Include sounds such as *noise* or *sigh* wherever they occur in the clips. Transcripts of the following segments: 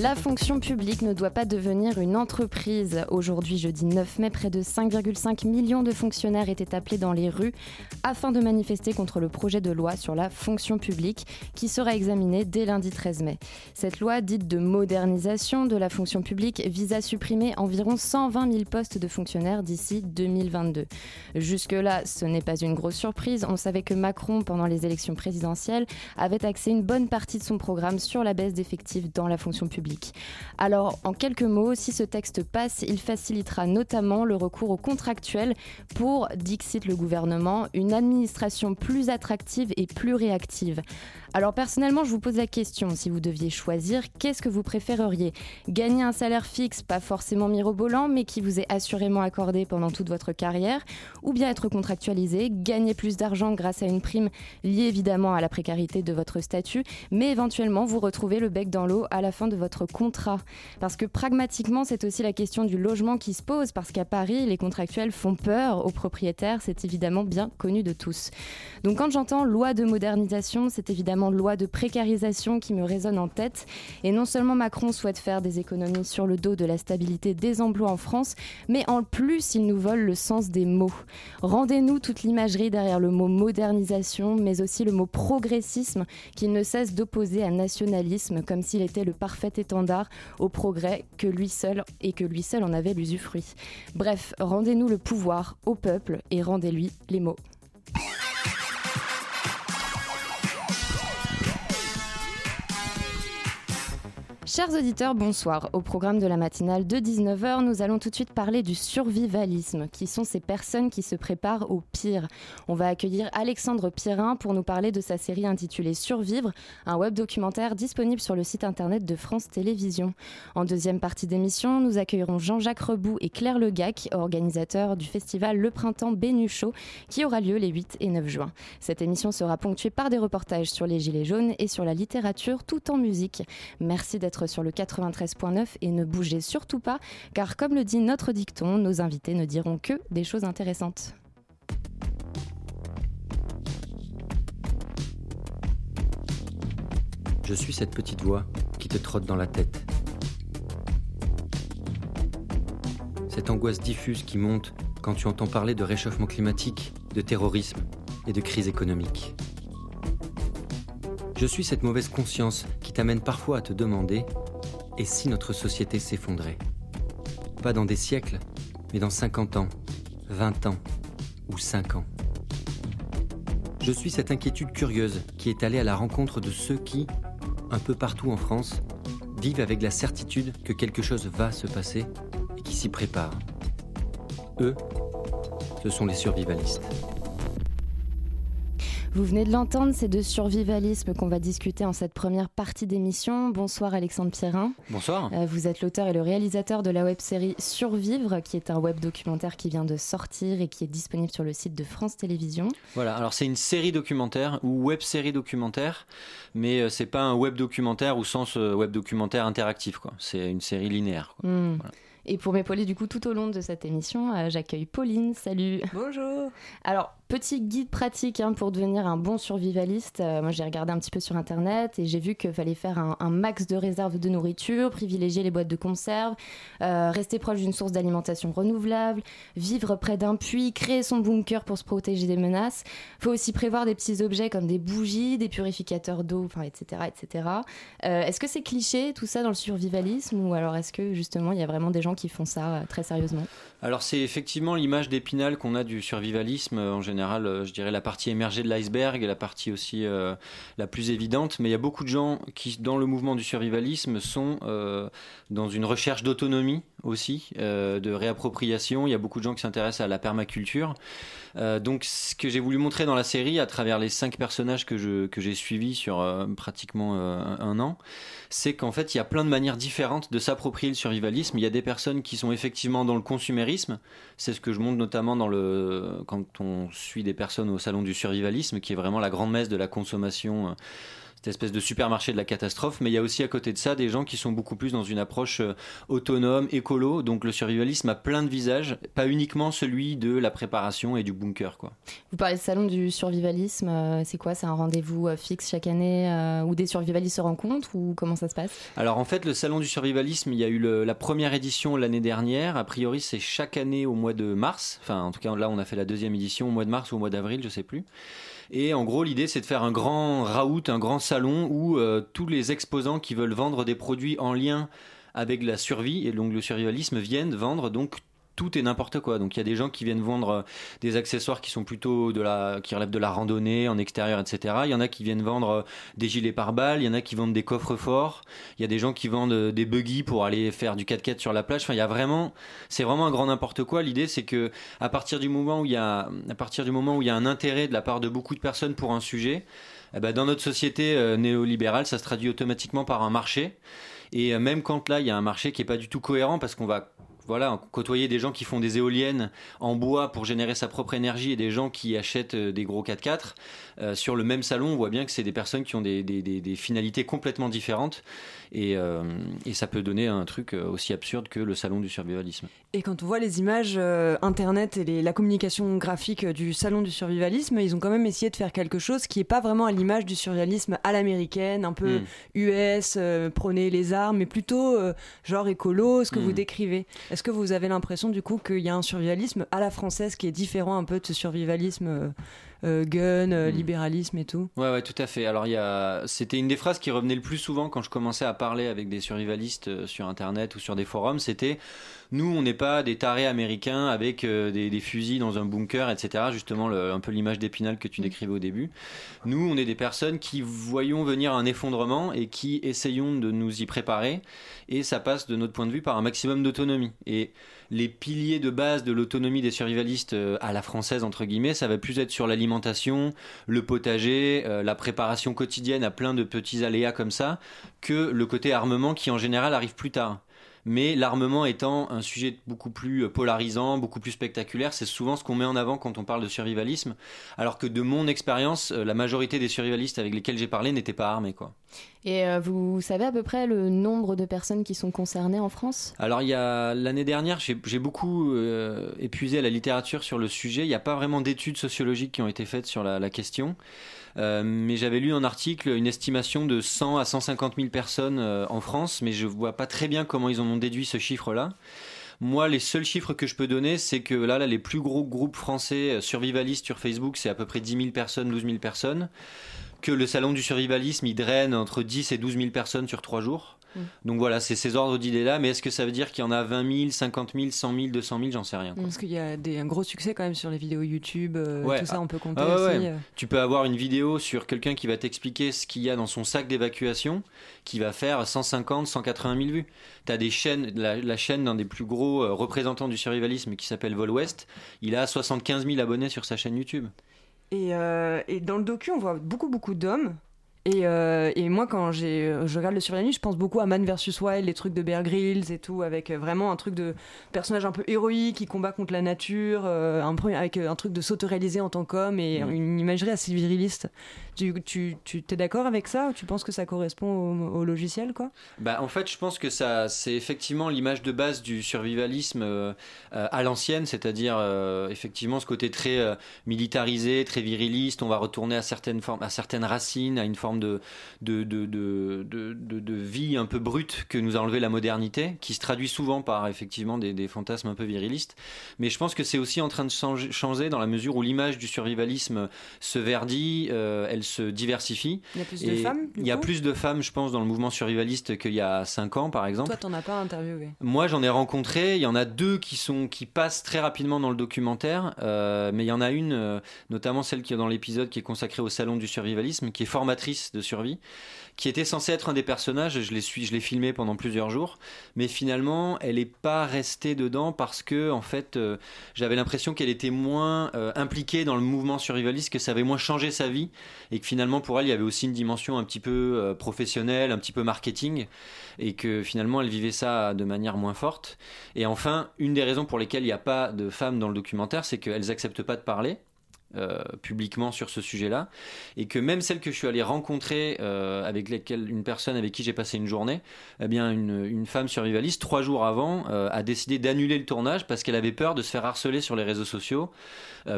La fonction publique ne doit pas devenir une entreprise. Aujourd'hui, jeudi 9 mai, près de 5,5 millions de fonctionnaires étaient appelés dans les rues afin de manifester contre le projet de loi sur la fonction publique qui sera examiné dès lundi 13 mai. Cette loi, dite de modernisation de la fonction publique, vise à supprimer environ 120 000 postes de fonctionnaires d'ici 2022. Jusque-là, ce n'est pas une grosse surprise. On savait que Macron, pendant les élections présidentielles, avait axé une bonne partie de son programme sur la baisse d'effectifs dans la fonction publique. Alors, en quelques mots, si ce texte passe, il facilitera notamment le recours aux contractuels pour, dixit le gouvernement, une administration plus attractive et plus réactive. Alors personnellement, je vous pose la question, si vous deviez choisir, qu'est-ce que vous préféreriez? Gagner un salaire fixe, pas forcément mirobolant, mais qui vous est assurément accordé pendant toute votre carrière, ou bien être contractualisé, gagner plus d'argent grâce à une prime liée évidemment à la précarité de votre statut, mais éventuellement vous retrouver le bec dans l'eau à la fin de votre contrat? Parce que pragmatiquement, c'est aussi la question du logement qui se pose, parce qu'à Paris, les contractuels font peur aux propriétaires, c'est évidemment bien connu de tous. Donc quand j'entends loi de modernisation, c'est évidemment loi de précarisation qui me résonne en tête. Et non seulement Macron souhaite faire des économies sur le dos de la stabilité des emplois en France, mais en plus il nous vole le sens des mots. Rendez-nous toute l'imagerie derrière le mot modernisation, mais aussi le mot progressisme qu'il ne cesse d'opposer à nationalisme, comme s'il était le parfait étendard au progrès que lui seul et que lui seul en avait l'usufruit. Bref, rendez-nous le pouvoir au peuple et rendez-lui les mots. Chers auditeurs, bonsoir. Au programme de la matinale de 19h, nous allons tout de suite parler du survivalisme, qui sont ces personnes qui se préparent au pire. On va accueillir Alexandre Pirin pour nous parler de sa série intitulée Survivre, un web documentaire disponible sur le site internet de France Télévisions. En deuxième partie d'émission, nous accueillerons Jean-Jacques Rebout et Claire Legac, organisateurs du festival Le Printemps Bénuchot, qui aura lieu les 8 et 9 juin. Cette émission sera ponctuée par des reportages sur les Gilets jaunes et sur la littérature tout en musique. Merci d'être sur le 93.9 et ne bougez surtout pas, car comme le dit notre dicton, nos invités ne diront que des choses intéressantes. Je suis cette petite voix qui te trotte dans la tête. Cette angoisse diffuse qui monte quand tu entends parler de réchauffement climatique, de terrorisme et de crise économique. Je suis cette mauvaise conscience qui t'amène parfois à te demander et si notre société s'effondrait? Pas dans des siècles, mais dans 50 ans, 20 ans ou 5 ans. Je suis cette inquiétude curieuse qui est allée à la rencontre de ceux qui, un peu partout en France, vivent avec la certitude que quelque chose va se passer et qui s'y préparent. Eux, ce sont les survivalistes. Vous venez de l'entendre, c'est de survivalisme qu'on va discuter en cette première partie d'émission. Bonsoir Alexandre Pierrin. Bonsoir. Euh, vous êtes l'auteur et le réalisateur de la web série Survivre, qui est un web documentaire qui vient de sortir et qui est disponible sur le site de France Télévisions. Voilà, alors c'est une série documentaire ou web série documentaire, mais euh, c'est pas un web documentaire au sens euh, web documentaire interactif, quoi. C'est une série linéaire. Quoi. Hmm. Voilà. Et pour m'épauler du coup tout au long de cette émission, euh, j'accueille Pauline. Salut. Bonjour. Alors, petit guide pratique hein, pour devenir un bon survivaliste. Euh, moi, j'ai regardé un petit peu sur Internet et j'ai vu qu'il fallait faire un, max de réserves de nourriture, privilégier les boîtes de conserve, euh, rester proche d'une source d'alimentation renouvelable, vivre près d'un puits, créer son bunker pour se protéger des menaces. Il faut aussi prévoir des petits objets comme des bougies, des purificateurs d'eau, etc. etc. Euh, est-ce que c'est cliché tout ça dans le survivalisme ou alors est-ce que justement il y a vraiment des gens qui font ça très sérieusement? Alors c'est effectivement l'image d'épinal qu'on a du survivalisme en général euh, je dirais la partie émergée de l'iceberg et la partie aussi euh, la plus évidente. Mais il y a beaucoup de gens qui, dans le mouvement du survivalisme, sont euh, dans une recherche d'autonomie aussi, euh, de réappropriation. Il y a beaucoup de gens qui s'intéressent à la permaculture. Euh, donc, ce que j'ai voulu montrer dans la série, à travers les cinq personnages que que j'ai suivis sur euh, pratiquement euh, un, un an, c'est qu'en fait, il y a plein de manières différentes de s'approprier le survivalisme. Il y a des personnes qui sont effectivement dans le consumérisme. C'est ce que je montre notamment dans le quand on suit des personnes au salon du survivalisme, qui est vraiment la grande messe de la consommation. Cette espèce de supermarché de la catastrophe, mais il y a aussi à côté de ça des gens qui sont beaucoup plus dans une approche euh, autonome, écolo, donc le survivalisme a plein de visages, pas uniquement celui de la préparation et du bunker. Quoi. Vous parlez de salon du survivalisme, euh, c'est quoi? C'est un rendez-vous euh, fixe chaque année euh, où des survivalistes se rencontrent ou comment ça se passe? Alors en fait, le salon du survivalisme, il y a eu le- la première édition l'année dernière. A priori, c'est chaque année au mois de mars. Enfin, en tout cas, là, on a fait la deuxième édition au mois de mars ou au mois d'avril, je sais plus. Et en gros, l'idée, c'est de faire un grand raout, un grand salon où euh, tous les exposants qui veulent vendre des produits en lien avec la survie et donc le survivalisme viennent vendre donc tout et n'importe quoi. Donc il y a des gens qui viennent vendre euh, des accessoires qui sont plutôt de la, qui relèvent de la randonnée en extérieur, etc. Il y en a qui viennent vendre euh, des gilets pare-balles, il y en a qui vendent des coffres forts, il y a des gens qui vendent des buggy pour aller faire du 4x4 sur la plage. Enfin, il y a vraiment, c'est vraiment un grand n'importe quoi. L'idée, c'est que à partir du moment où il y a, à partir du moment où il y a un intérêt de la part de beaucoup de personnes pour un sujet, eh ben, dans notre société euh, néolibérale, ça se traduit automatiquement par un marché. Et euh, même quand là, il y a un marché qui est pas du tout cohérent parce qu'on va voilà, côtoyer des gens qui font des éoliennes en bois pour générer sa propre énergie et des gens qui achètent euh, des gros 4x4, euh, sur le même salon, on voit bien que c'est des personnes qui ont des, des- des- des finalités complètement différentes et, euh, et ça peut donner un truc aussi absurde que le salon du survivalisme. Et quand on voit les images euh, internet et les- la communication graphique du salon du survivalisme, ils ont quand même essayé de faire quelque chose qui est pas vraiment à l'image du survivalisme à l'américaine, un peu Mm. US, prenez les armes, mais plutôt genre écolo, ce que vous décrivez. Est-ce que vous avez l'impression du coup qu'il y a un survivalisme à la française qui est différent un peu de ce survivalisme euh, gun, euh, Mm. libéralisme et tout Ouais, ouais, tout à fait. Alors, il y a... c'était une des phrases qui revenait le plus souvent quand je commençais à parler avec des survivalistes euh, sur Internet ou sur des forums. C'était nous, on n'est pas des tarés américains avec euh, des, des fusils dans un bunker, etc. Justement, le- un peu l'image d'épinal que tu décrivais au début. Nous, on est des personnes qui voyons venir un effondrement et qui essayons de nous y préparer. Et ça passe, de notre point de vue, par un maximum d'autonomie. Et les piliers de base de l'autonomie des survivalistes euh, à la française, entre guillemets, ça va plus être sur l'alimentation, le potager, euh, la préparation quotidienne à plein de petits aléas comme ça, que le côté armement qui en général arrive plus tard. Mais l'armement étant un sujet beaucoup plus euh, polarisant, beaucoup plus spectaculaire, c'est souvent ce qu'on met en avant quand on parle de survivalisme. Alors que de mon expérience, euh, la majorité des survivalistes avec lesquels j'ai parlé n'étaient pas armés. Quoi. Et euh, vous savez à peu près le nombre de personnes qui sont concernées en France? Alors il y a l'année dernière, j'ai j'ai beaucoup euh, épuisé la littérature sur le sujet. Il n'y a pas vraiment d'études sociologiques qui ont été faites sur la, la question. Euh, mais j'avais lu un article, une estimation de 100 à 150 000 personnes euh, en France, mais je vois pas très bien comment ils en ont déduit ce chiffre-là. Moi, les seuls chiffres que je peux donner, c'est que là, là, les plus gros groupes français euh, survivalistes sur Facebook, c'est à peu près 10 000 personnes, 12 000 personnes. Que le salon du survivalisme, il draine entre 10 et 12 000 personnes sur 3 jours. Mm. Donc voilà, c'est ces ordres d'idées-là. Mais est-ce que ça veut dire qu'il y en a 20 000, 50 000, 100 000, 200 000 J'en sais rien. quoi. Parce qu'il y a des, un gros succès quand même sur les vidéos YouTube, euh, Ouais, tout ça, on peut compter ah ouais, aussi. ouais. euh. Tu peux avoir une vidéo sur quelqu'un qui va t'expliquer ce qu'il y a dans son sac d'évacuation, qui va faire 150, 180 000 vues. Tu as des chaînes, la, la chaîne d'un des plus gros euh, représentants du survivalisme qui s'appelle Vol West, il a 75 000 abonnés sur sa chaîne YouTube. Et, euh, et dans le docu, on voit beaucoup, beaucoup d'hommes. Et, euh, et moi, quand je regarde le survivalisme, je pense beaucoup à Man vs Wild, les trucs de Bear Grylls et tout, avec euh, vraiment un truc de personnage un peu héroïque qui combat contre la nature, euh, un avec un truc de s'autoréaliser en tant qu'homme et Mhm. une imagerie assez viriliste. Tu, tu, tu t'es d'accord avec ça ou tu penses que ça correspond au, au logiciel, quoi? Bah, en fait, je pense que ça, c'est effectivement l'image de base du survivalisme euh, à l'ancienne, c'est-à-dire effectivement ce côté très militarisé, très viriliste. On va retourner à certaines formes, à certaines racines, à une forme forme de de, de, de, de, de vie un peu brute que nous a enlevé la modernité, qui se traduit souvent par effectivement des, des fantasmes un peu virilistes. Mais je pense que c'est aussi en train de changer, changer dans la mesure où l'image du survivalisme se verdit, euh, elle se diversifie. Il y a plus de femmes Il y a plus de femmes, je pense, dans le mouvement survivaliste qu'il y a 5 ans, par exemple. Toi, t'en as pas interviewé. Moi, j'en ai rencontré. Il y en a deux qui sont qui passent très rapidement dans le documentaire, euh, mais il y en a une, euh, notamment celle qui est dans l'épisode qui est consacrée au salon du survivalisme, qui est formatrice de survie, qui était censée être un des personnages. Je l'ai filmé pendant plusieurs jours, mais finalement, elle n'est pas restée dedans parce que en fait, euh, j'avais l'impression qu'elle était moins euh, impliquée dans le mouvement survivaliste, que ça avait moins changé sa vie, et que finalement pour elle, il y avait aussi une dimension un petit peu euh, professionnelle, un petit peu marketing, et que finalement elle vivait ça de manière moins forte. Et enfin, une des raisons pour lesquelles il n'y a pas de femmes dans le documentaire, c'est qu'elles acceptent pas de parler. Euh, publiquement sur ce sujet-là et que même celle que je suis allé rencontrer euh, avec lesquelles une personne avec qui j'ai passé une journée eh bien une, femme survivaliste trois jours avant euh, a décidé d'annuler le tournage parce qu'elle avait peur de se faire harceler sur les réseaux sociaux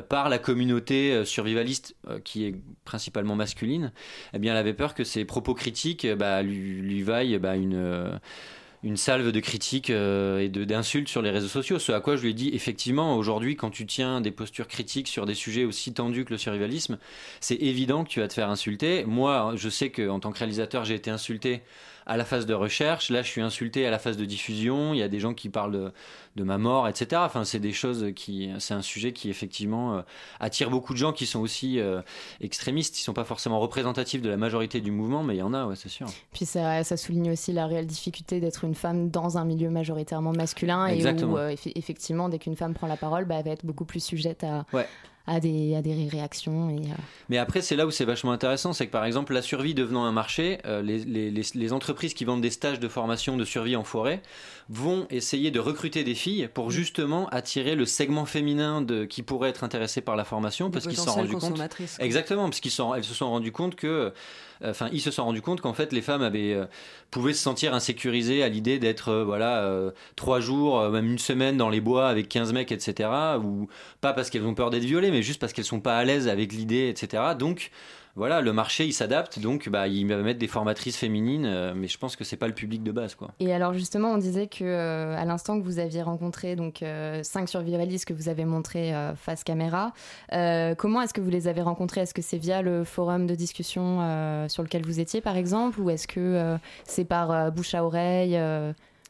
par la communauté survivaliste qui est principalement masculine. Eh bien elle avait peur que ses propos critiques bah, lui, lui vaillent bah, une une salve de critiques euh, et d'insultes sur les réseaux sociaux. Ce à quoi je lui ai dit, effectivement, aujourd'hui, quand tu tiens des postures critiques sur des sujets aussi tendus que le survivalisme, c'est évident que tu vas te faire insulter. Moi, je sais qu'en tant que réalisateur, j'ai été insulté à la phase de recherche. Là, je suis insulté à la phase de diffusion. Il y a des gens qui parlent de, de ma mort, etc. Enfin, c'est des choses qui, c'est un sujet qui effectivement euh, attire beaucoup de gens qui sont aussi euh, extrémistes. Ils sont pas forcément représentatifs de la majorité du mouvement, mais il y en a, ouais, c'est sûr. Puis ça, ça souligne aussi la réelle difficulté d'être une femme dans un milieu majoritairement masculin et où euh, effe- effectivement dès qu'une femme prend la parole, bah, elle va être beaucoup plus sujette à, Ouais. À, des, à des réactions. Et, euh, Mais après, c'est là où c'est vachement intéressant, c'est que par exemple, la survie devenant un marché, euh, les, les- les- les entreprises qui vendent des stages de formation de survie en forêt vont essayer de recruter des filles pour justement attirer le segment féminin de, qui pourrait être intéressé par la formation, parce qu'ils se sont rendus compte. Exactement, parce qu'ils elles se sont rendues compte que, euh, enfin, ils se sont rendus compte qu'en fait, les femmes avaient, euh, pouvaient se sentir insécurisées à l'idée d'être, euh, voilà, euh, trois jours, même une semaine dans les bois avec 15 mecs, etc. Ou pas parce qu'elles ont peur d'être violées, mais juste parce qu'elles sont pas à l'aise avec l'idée, etc. Donc, voilà, le marché il s'adapte, donc bah, il va mettre des formatrices féminines, euh, mais je pense que c'est pas le public de base, quoi. Et alors justement, on disait que euh, à l'instant que vous aviez rencontré donc euh, cinq survivalistes que vous avez montrés euh, face caméra, comment est-ce que vous les avez rencontrés Est-ce que c'est via le forum de discussion sur lequel vous étiez par exemple, ou est-ce que c'est par bouche à oreille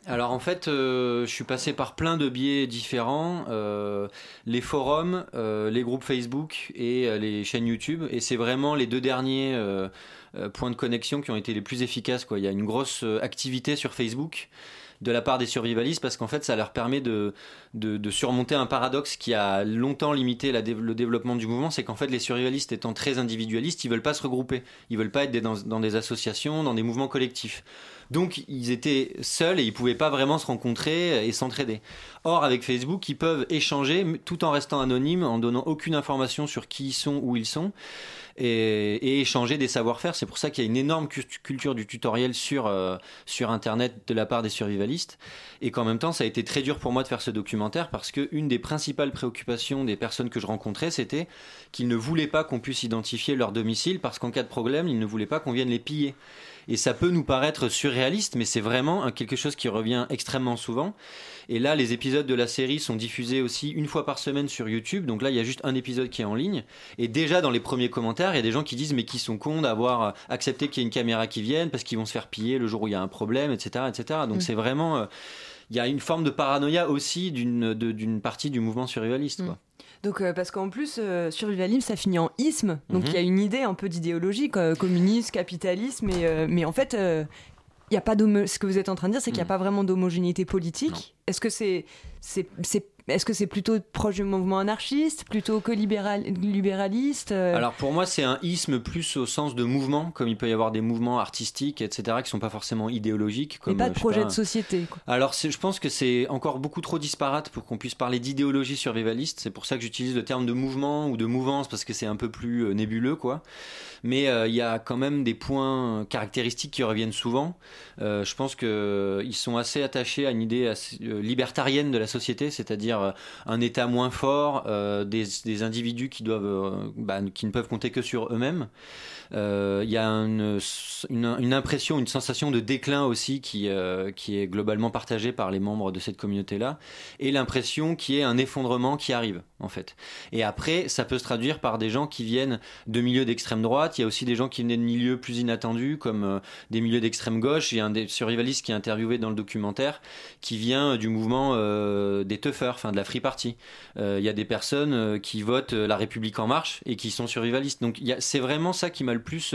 Alors en fait, euh, je suis passé par plein de biais différents, euh, les forums, euh, les groupes Facebook et les chaînes YouTube, et c'est vraiment les deux derniers points de connexion qui ont été les plus efficaces. Il y a une grosse activité sur Facebook de la part des survivalistes parce qu'en fait ça leur permet de, surmonter un paradoxe qui a longtemps limité le développement du mouvement, c'est qu'en fait les survivalistes étant très individualistes, ils veulent pas se regrouper, ils veulent pas être dans des associations, dans des mouvements collectifs. Donc ils étaient seuls et ils pouvaient pas vraiment se rencontrer et s'entraider. Or avec Facebook, ils peuvent échanger tout en restant anonymes, en donnant aucune information sur qui ils sont, où ils sont, et, échanger des savoir-faire. C'est pour ça qu'il y a une énorme cu- culture du tutoriel sur, euh, sur Internet de la part des survivalistes, et qu'en même temps, ça a été très dur pour moi de faire ce documentaire parce que une des principales préoccupations des personnes que je rencontrais, c'était qu'ils ne voulaient pas qu'on puisse identifier leur domicile parce qu'en cas de problème, ils ne voulaient pas qu'on vienne les piller. Et ça peut nous paraître surréaliste, mais c'est vraiment quelque chose qui revient extrêmement souvent. Et là, les épisodes de la série sont diffusés aussi une fois par semaine sur YouTube. Donc là, il y a juste un épisode qui est en ligne. Et déjà, dans les premiers commentaires, il y a des gens qui disent Mais qui sont cons d'avoir accepté qu'il y ait une caméra qui vienne parce qu'ils vont se faire piller le jour où il y a un problème, etc. etc. Donc Mm. c'est vraiment. euh, il y a une forme de paranoïa aussi d'une partie du mouvement survivaliste. Mm. Quoi. Donc, euh, parce qu'en plus, euh, survivalisme, ça finit en isme. Donc, Mhm. il y a une idée un peu d'idéologie, quoi, communisme, capitalisme, mais, euh, mais en fait, euh, il y a pas ce que vous êtes en train de dire, c'est qu'il n'y a Mhm. pas vraiment d'homogénéité politique. Est-ce que c'est, c'est- est-ce que c'est plutôt proche du mouvement anarchiste, plutôt que libéral, libéraliste euh, Alors pour moi, c'est un isme plus au sens de mouvement, comme il peut y avoir des mouvements artistiques, etc., qui sont pas forcément idéologiques. mais Comme, pas euh, de projet pas, de société. Quoi. Alors, je pense que c'est encore beaucoup trop disparate pour qu'on puisse parler d'idéologie survivaliste. C'est pour ça que j'utilise le terme de mouvement ou de mouvance parce que c'est un peu plus euh, nébuleux, quoi. Mais euh, il y a quand même des points caractéristiques qui reviennent souvent. Euh, je pense que ils sont assez attachés à une idée assez, euh, libertarienne de la société, c'est-à-dire vers un État moins fort, des, individus doivent, bah, qui ne peuvent compter que sur eux-mêmes. Il y a une, impression, une sensation de déclin aussi qui, qui est globalement partagée par les membres de cette communauté-là, et l'impression qu'il y ait un effondrement qui arrive en fait. Et après, ça peut se traduire par des gens qui viennent de milieux d'extrême droite. Il y a aussi des gens qui venaient de milieux plus inattendus, comme euh, des milieux d'extrême gauche. Il y a un des survivalistes qui est interviewé dans le documentaire, qui vient du mouvement euh, des Tuffers, enfin de la Free Party. Euh, il y a des personnes qui votent La République en marche et qui sont survivalistes. Donc c'est vraiment ça qui m'a plus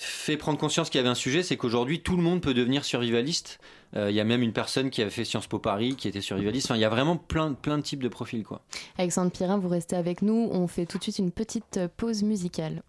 fait prendre conscience qu'il y avait un sujet, c'est qu'aujourd'hui tout le monde peut devenir survivaliste. Il y a même une personne qui avait fait Sciences Po Paris qui était survivaliste. Il y a vraiment plein, plein de types de profils. Quoi. Alexandre Pirin, vous restez avec nous. On fait tout de suite une petite pause musicale.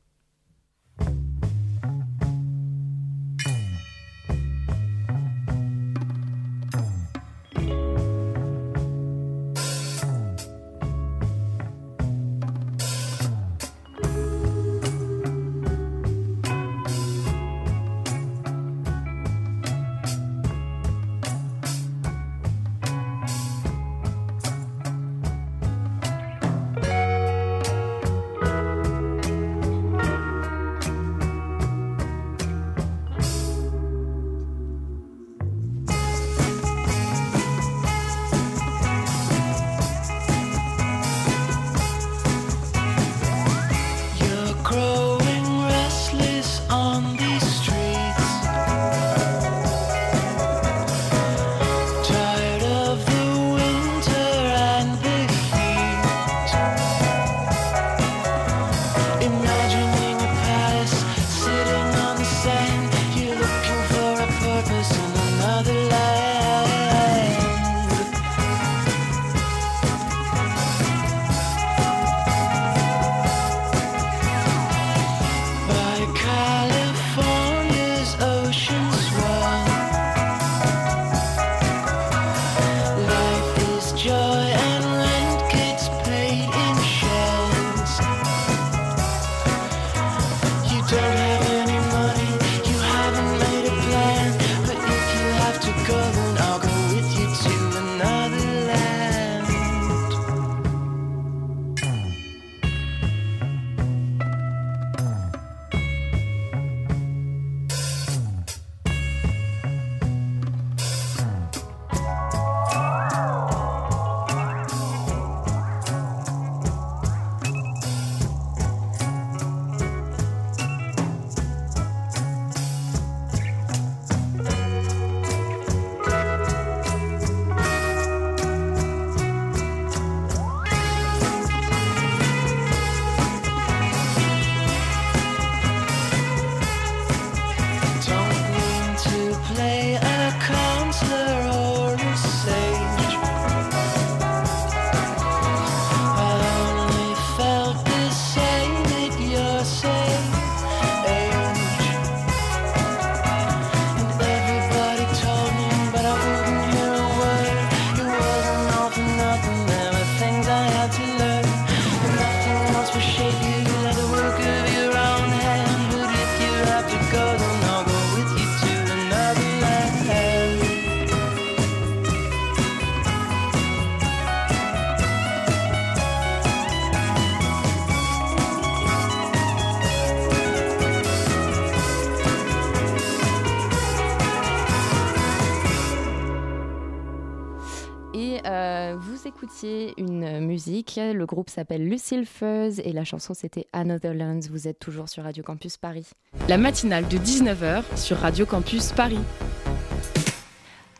Une musique. Le groupe s'appelle Lucille Fuzz et la chanson c'était Another Lands. Vous êtes toujours sur Radio Campus Paris. La matinale de 19h sur Radio Campus Paris.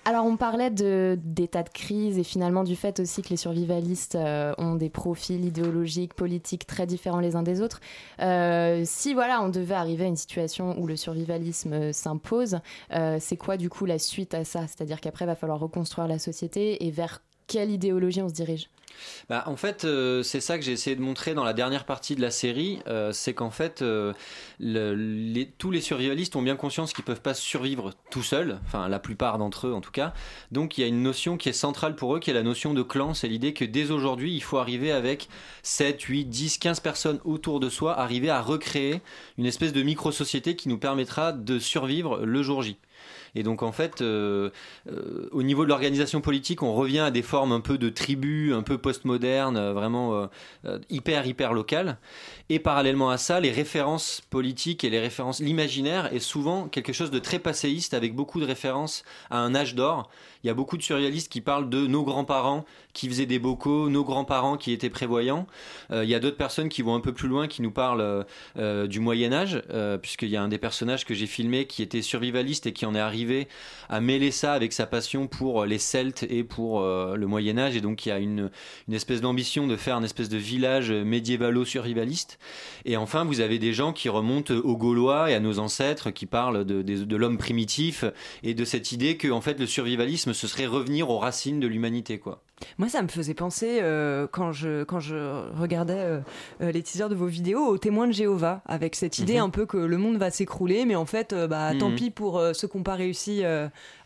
Alors on parlait d'état de, crise et finalement du fait aussi que les survivalistes euh, ont des profils idéologiques, politiques très différents les uns des autres. Euh, si voilà on devait arriver à une situation où le survivalisme euh, s'impose, c'est quoi du coup la suite à ça? C'est-à-dire qu'après il va falloir reconstruire la société et vers quelle idéologie on se dirige? Bah, en fait, euh, c'est ça que j'ai essayé de montrer dans la dernière partie de la série, euh, c'est qu'en fait, euh, tous les survivalistes ont bien conscience qu'ils peuvent pas survivre tout seuls, enfin la plupart d'entre eux en tout cas. Donc il y a une notion qui est centrale pour eux, qui est la notion de clan. C'est l'idée que dès aujourd'hui, il faut arriver avec 7, 8, 10, 15 personnes autour de soi, arriver à recréer une espèce de micro-société qui nous permettra de survivre le jour J. Et donc en fait, au niveau de l'organisation politique, on revient à des formes un peu de tribus, un peu postmodernes, vraiment hyper hyper locales. Et parallèlement à ça, les références politiques et les références, l'imaginaire est souvent quelque chose de très passéiste avec beaucoup de références à un âge d'or. Il y a beaucoup de surréalistes qui parlent de nos grands-parents qui faisaient des bocaux, nos grands-parents qui étaient prévoyants. Euh, il y a d'autres personnes qui vont un peu plus loin, qui nous parlent euh, euh, du Moyen Âge, puisqu'il y a un des personnages que j'ai filmé qui était survivaliste et qui en est arrivé à mêler ça avec sa passion pour les Celtes et pour le Moyen Âge. Et donc il y a une, espèce d'ambition de faire une espèce de village médiévalo-survivaliste. Et enfin, vous avez des gens qui remontent aux Gaulois et à nos ancêtres, qui parlent de, l'homme primitif et de cette idée que fait le survivalisme ce serait revenir aux racines de l'humanité, quoi. Moi, ça me faisait penser, euh, quand, je, quand je regardais euh, euh, les teasers de vos vidéos, aux témoins de Jéhovah, avec cette idée mhm. un peu que le monde va s'écrouler, mais en fait, bah, tant mhm. pis pour ceux qui n'ont pas réussi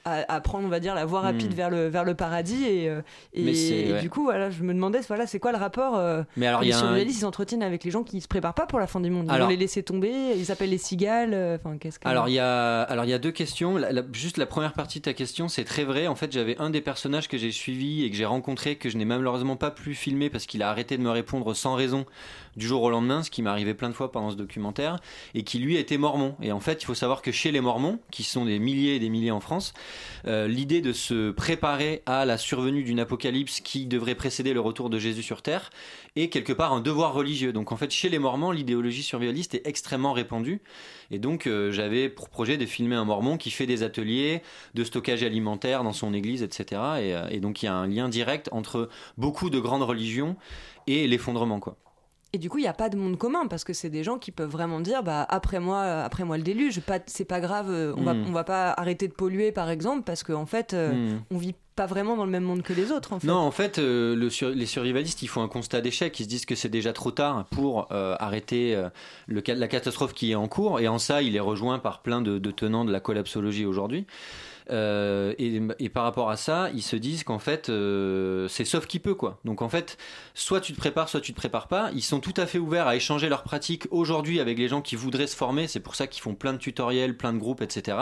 à, prendre, on va dire, la voie rapide hmm. vers, le, vers le paradis. Et, euh, et, du coup, voilà, je me demandais, voilà, c'est quoi le rapport euh, Mais alors, les survivalistes, ils s'entretiennent avec les gens qui ne se préparent pas pour la fin du monde. Ils vont les laisser tomber, ils s'appellent les cigales. Euh, enfin, qu'est-ce que... Alors, il y a, alors, il y a deux questions. juste la première partie de ta question, c'est très vrai. En fait, j'avais un des personnages que j'ai suivi et que j'ai rencontré, que je n'ai malheureusement pas pu filmer parce qu'il a arrêté de me répondre sans raison du jour au lendemain, ce qui m'est arrivé plein de fois pendant ce documentaire, et qui lui était mormon. Et en fait, il faut savoir que chez les mormons, qui sont des milliers et des milliers en France, euh, l'idée de se préparer à la survenue d'une apocalypse qui devrait précéder le retour de Jésus sur Terre est quelque part un devoir religieux. Donc en fait, chez les mormons, l'idéologie survivaliste est extrêmement répandue. Et donc euh, j'avais pour projet de filmer un mormon qui fait des ateliers de stockage alimentaire dans son église, etc. Et, euh, et donc il y a un lien direct entre beaucoup de grandes religions et l'effondrement, quoi. Et du coup, il n'y a pas de monde commun parce que c'est des gens qui peuvent vraiment dire bah, après, moi, euh, après moi le déluge, pas, c'est pas grave, euh, on, va, on va pas arrêter de polluer par exemple parce qu'en en fait, euh, hmm. on vit pas vraiment dans le même monde que les autres. En fait. Non, en fait, le les survivalistes, ils font un constat d'échec. Ils se disent que c'est déjà trop tard pour arrêter le, la catastrophe qui est en cours. Et en ça, il est rejoint par plein de, de tenants de la collapsologie aujourd'hui. Euh, et, par rapport à ça, ils se disent qu'en fait, euh, c'est sauf qui peut, quoi. Donc en fait, soit tu te prépares, soit tu te prépares pas. Ils sont tout à fait ouverts à échanger leurs pratiques aujourd'hui avec les gens qui voudraient se former. C'est pour ça qu'ils font plein de tutoriels, plein de groupes, etc.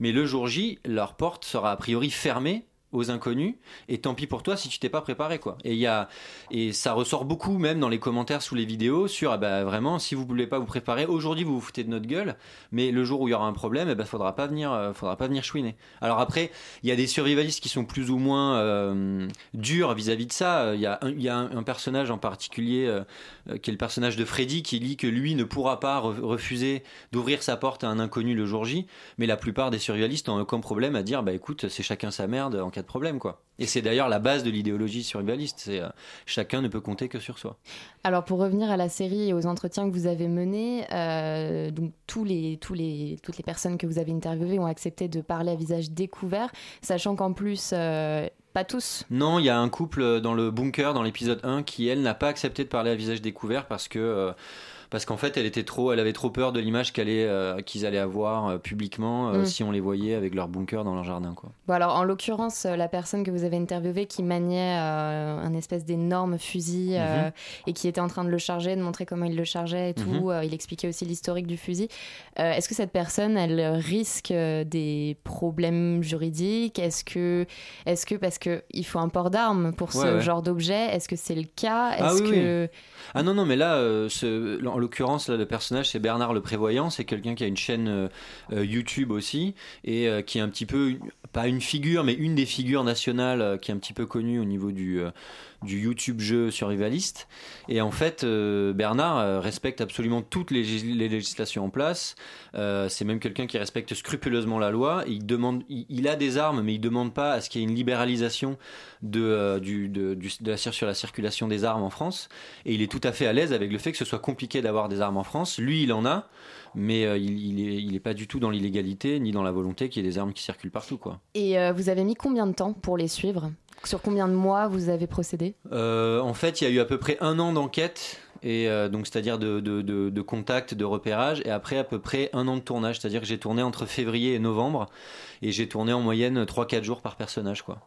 Mais le jour J, leur porte sera a priori fermée aux inconnus et tant pis pour toi si tu t'es pas préparé quoi. Et il y a et ça ressort beaucoup même dans les commentaires sous les vidéos sur ah bah vraiment si vous voulez pas vous préparer aujourd'hui vous vous foutez de notre gueule mais le jour où il y aura un problème eh ben faudra pas venir euh, faudra pas venir chouiner. Alors après il y a des survivalistes qui sont plus ou moins euh, durs vis-à-vis de ça. Il y a un, il y a un, personnage en particulier euh, qui est le personnage de Freddy qui dit que lui ne pourra pas refuser d'ouvrir sa porte à un inconnu le jour J mais la plupart des survivalistes ont aucun problème à dire bah écoute c'est chacun sa merde en de problème, quoi. Et c'est d'ailleurs la base de l'idéologie survivaliste, c'est euh, chacun ne peut compter que sur soi. Alors pour revenir à la série et aux entretiens que vous avez menés, euh, donc tous les, tous les, toutes les personnes que vous avez interviewées ont accepté de parler à visage découvert, sachant qu'en plus... Euh, pas tous. Non, il y a un couple dans le bunker, dans l'épisode 1, qui, elle, n'a pas accepté de parler à visage découvert parce que parce qu'en fait, elle était trop, elle avait trop peur de l'image euh, qu'ils allaient avoir euh, publiquement euh, mm. si on les voyait avec leur bunker dans leur jardin. Quoi. Bon, alors, en l'occurrence, la personne que vous avez interviewée qui maniait un espèce d'énorme fusil mm-hmm. et qui était en train de le charger, de montrer comment il le chargeait et tout, mm-hmm. il expliquait aussi l'historique du fusil. Est-ce que cette personne, elle risque des problèmes juridiques? Est-ce que, est-ce que parce qu'il faut un port d'armes pour ce genre d'objet, est-ce que c'est le cas? Ah Est-ce que ah non non mais là, ce, en l'occurrence, là, le personnage, c'est Bernard le Prévoyant. C'est quelqu'un qui a une chaîne euh, euh, YouTube aussi et euh, qui est un petit peu, pas une figure, mais une des figures nationales qui est un petit peu connue au niveau du du YouTube jeu survivaliste. Et en fait, euh, Bernard euh, respecte absolument toutes les, législations en place. Euh, c'est même quelqu'un qui respecte scrupuleusement la loi. Il, demande, il, a des armes, mais il demande pas à ce qu'il y ait une libéralisation de, la, sur la circulation des armes en France. Et il est tout à fait à l'aise avec le fait que ce soit compliqué d'avoir des armes en France. Lui, il en a mais il, n'est pas du tout dans l'illégalité ni dans la volonté qu'il y ait des armes qui circulent partout. Quoi. Et vous avez mis combien de temps pour les suivre? Sur combien de mois vous avez procédé euh, En fait, il y a eu à peu près un an d'enquête. Et euh, donc c'est-à-dire de, de, de, contact, de repérage, et après à peu près un an de tournage, c'est-à-dire que j'ai tourné entre février et novembre, et j'ai tourné en moyenne 3-4 jours par personnage, quoi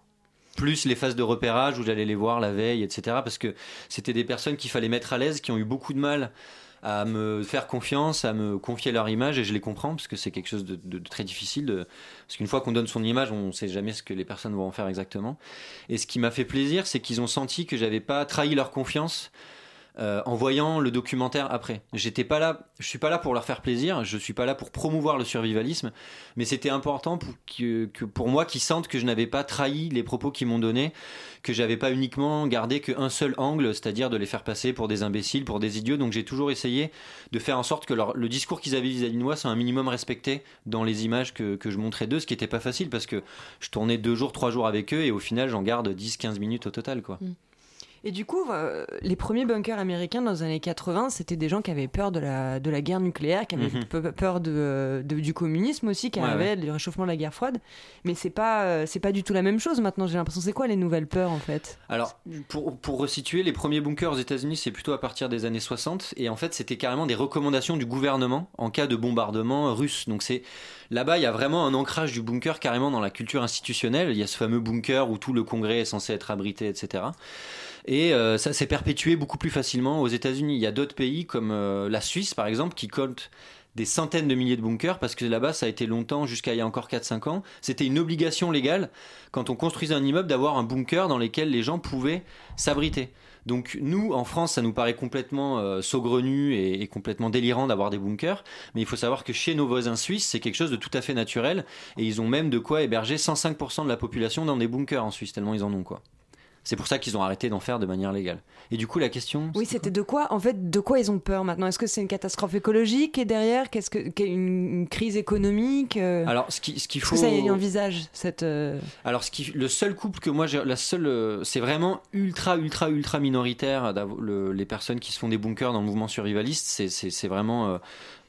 plus les phases de repérage où j'allais les voir la veille, etc. Parce que c'était des personnes qu'il fallait mettre à l'aise, qui ont eu beaucoup de mal à me faire confiance, à me confier leur image, et je les comprends, parce que c'est quelque chose de, très difficile. Parce qu'une fois qu'on donne son image, on ne sait jamais ce que les personnes vont en faire exactement. Et ce qui m'a fait plaisir, c'est qu'ils ont senti que j'avais pas trahi leur confiance. Euh, en voyant le documentaire après, j'étais pas là, je suis pas là pour leur faire plaisir, je suis pas là pour promouvoir le survivalisme, mais c'était important pour que, pour moi qu'ils sentent que je n'avais pas trahi les propos qu'ils m'ont donnés, que j'avais pas uniquement gardé qu'un seul angle, c'est-à-dire de les faire passer pour des imbéciles, pour des idiots. Donc j'ai toujours essayé de faire en sorte que le discours qu'ils avaient vis-à-vis de moi soit un minimum respecté dans les images que, que je montrais d'eux, ce qui n'était pas facile parce que je tournais deux jours, trois jours avec eux et au final j'en garde 10-15 minutes au total. Quoi. Et du coup, euh, les premiers bunkers américains dans les années 80, c'était des gens qui avaient peur de la, de la guerre nucléaire, qui avaient Mhm. pe- peur de, de- du communisme aussi, qui Ouais, avaient du réchauffement de la guerre froide. Mais c'est pas, euh, c'est pas du tout la même chose maintenant, j'ai l'impression. C'est quoi les nouvelles peurs en fait? Alors, pour, pour resituer, les premiers bunkers aux États-Unis, c'est plutôt à partir des années 60. Et en fait, c'était carrément des recommandations du gouvernement en cas de bombardement russe. Donc, c'est là-bas, il y a vraiment un ancrage du bunker carrément dans la culture institutionnelle. Il y a ce fameux bunker où tout le congrès est censé être abrité, etc. Et euh, ça s'est perpétué beaucoup plus facilement aux États-Unis. Il y a d'autres pays comme euh, la Suisse, par exemple, qui comptent des centaines de milliers de bunkers parce que là-bas, ça a été longtemps, jusqu'à il y a encore 4-5 ans, c'était une obligation légale quand on construisait un immeuble d'avoir un bunker dans lequel les gens pouvaient s'abriter. Donc nous, en France, ça nous paraît complètement euh, saugrenu et, et complètement délirant d'avoir des bunkers, mais il faut savoir que chez nos voisins suisses, c'est quelque chose de tout à fait naturel, et ils ont même de quoi héberger 105% de la population dans des bunkers en Suisse, tellement ils en ont quoi. C'est pour ça qu'ils ont arrêté d'en faire de manière légale. Et du coup, la question... Oui, c'était de quoi En fait, de quoi ils ont peur maintenant? Est-ce que c'est une catastrophe écologique et derrière? Qu'est-ce que qu'est une, une crise économique euh, Alors, ce qui- ce qu'il faut... que ça y envisage cette euh, Alors, ce qui, le seul couple que moi, la seule, euh, c'est vraiment ultra, ultra, ultra minoritaire. le- les personnes qui se font des bunkers dans le mouvement survivaliste, c'est, vraiment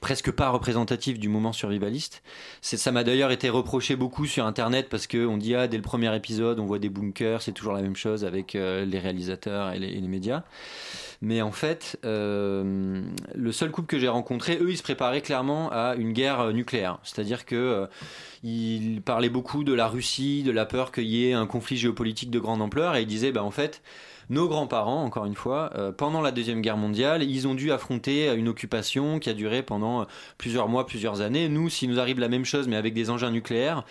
presque pas représentatif du mouvement survivaliste. Ça m'a d'ailleurs été reproché beaucoup sur Internet parce que on dit ah dès le premier épisode, on voit des bunkers, c'est toujours la même chose avec euh, les réalisateurs et les, et les médias. Mais en fait, euh, le seul couple que j'ai rencontré, eux, ils se préparaient clairement à une guerre euh, nucléaire. C'est-à-dire que euh, ils parlaient beaucoup de la Russie, de la peur qu'il y ait un conflit géopolitique de grande ampleur, et ils disaient, bah, en fait, nos grands-parents, encore une fois, euh, pendant la Deuxième Guerre mondiale, ils ont dû affronter une occupation qui a duré pendant plusieurs mois, plusieurs années. Nous, s'il nous arrive la même chose, mais avec des engins nucléaires,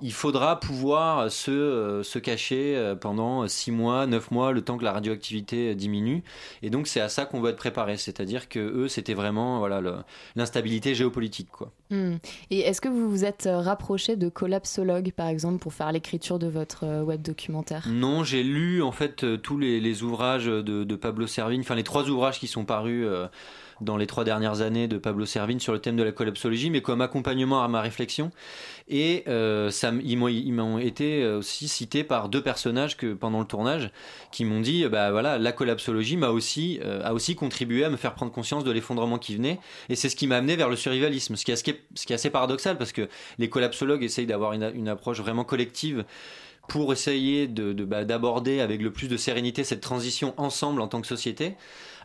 il faudra pouvoir se, euh, se cacher euh, pendant 6 mois, 9 mois, le temps que la radioactivité euh, diminue. Et donc c'est à ça qu'on va être préparé. C'est-à-dire que eux, c'était vraiment voilà, l'instabilité géopolitique. Quoi. Hmm. Et est-ce que vous vous êtes rapproché de collapsologues, par exemple, pour faire l'écriture de votre web documentaire? Non, j'ai lu en fait tous les, les ouvrages de, de Pablo Servigne, enfin les trois ouvrages qui sont parus dans les trois dernières années de Pablo Servigne sur le thème de la collapsologie, mais comme accompagnement à ma réflexion. Et euh, ça, ils m'ont- été euh, aussi cités par deux personnages que pendant le tournage qui m'ont dit, bah voilà, la collapsologie m'a aussi euh, a aussi contribué à me faire prendre conscience de l'effondrement qui venait, et c'est ce qui m'a amené vers le survivalisme, ce qui est, assez paradoxal parce que les collapsologues essayent d'avoir une approche vraiment collective pour essayer de, de- bah, d'aborder avec le plus de sérénité cette transition ensemble en tant que société,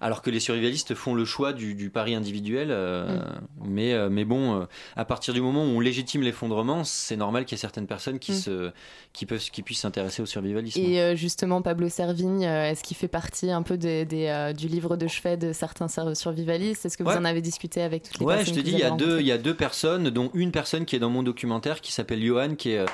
alors que les survivalistes font le choix du, du pari individuel. euh, mais, euh, mais bon, euh, à partir du moment où on légitime l'effondrement, c'est normal qu'il y ait certaines personnes qui, Mm. se, qui, peuvent, qui puissent s'intéresser au survivalisme. Et justement, Pablo Servigne, est-ce qu'il fait partie un peu des, des, du livre de chevet de certains sur- survivalistes? Est-ce que vous Ouais. en avez discuté avec toutes les Ouais, personnes je te dis, il y, a deux, rencontrées il y a deux personnes, dont une personne qui est dans mon documentaire qui s'appelle Johan, qui est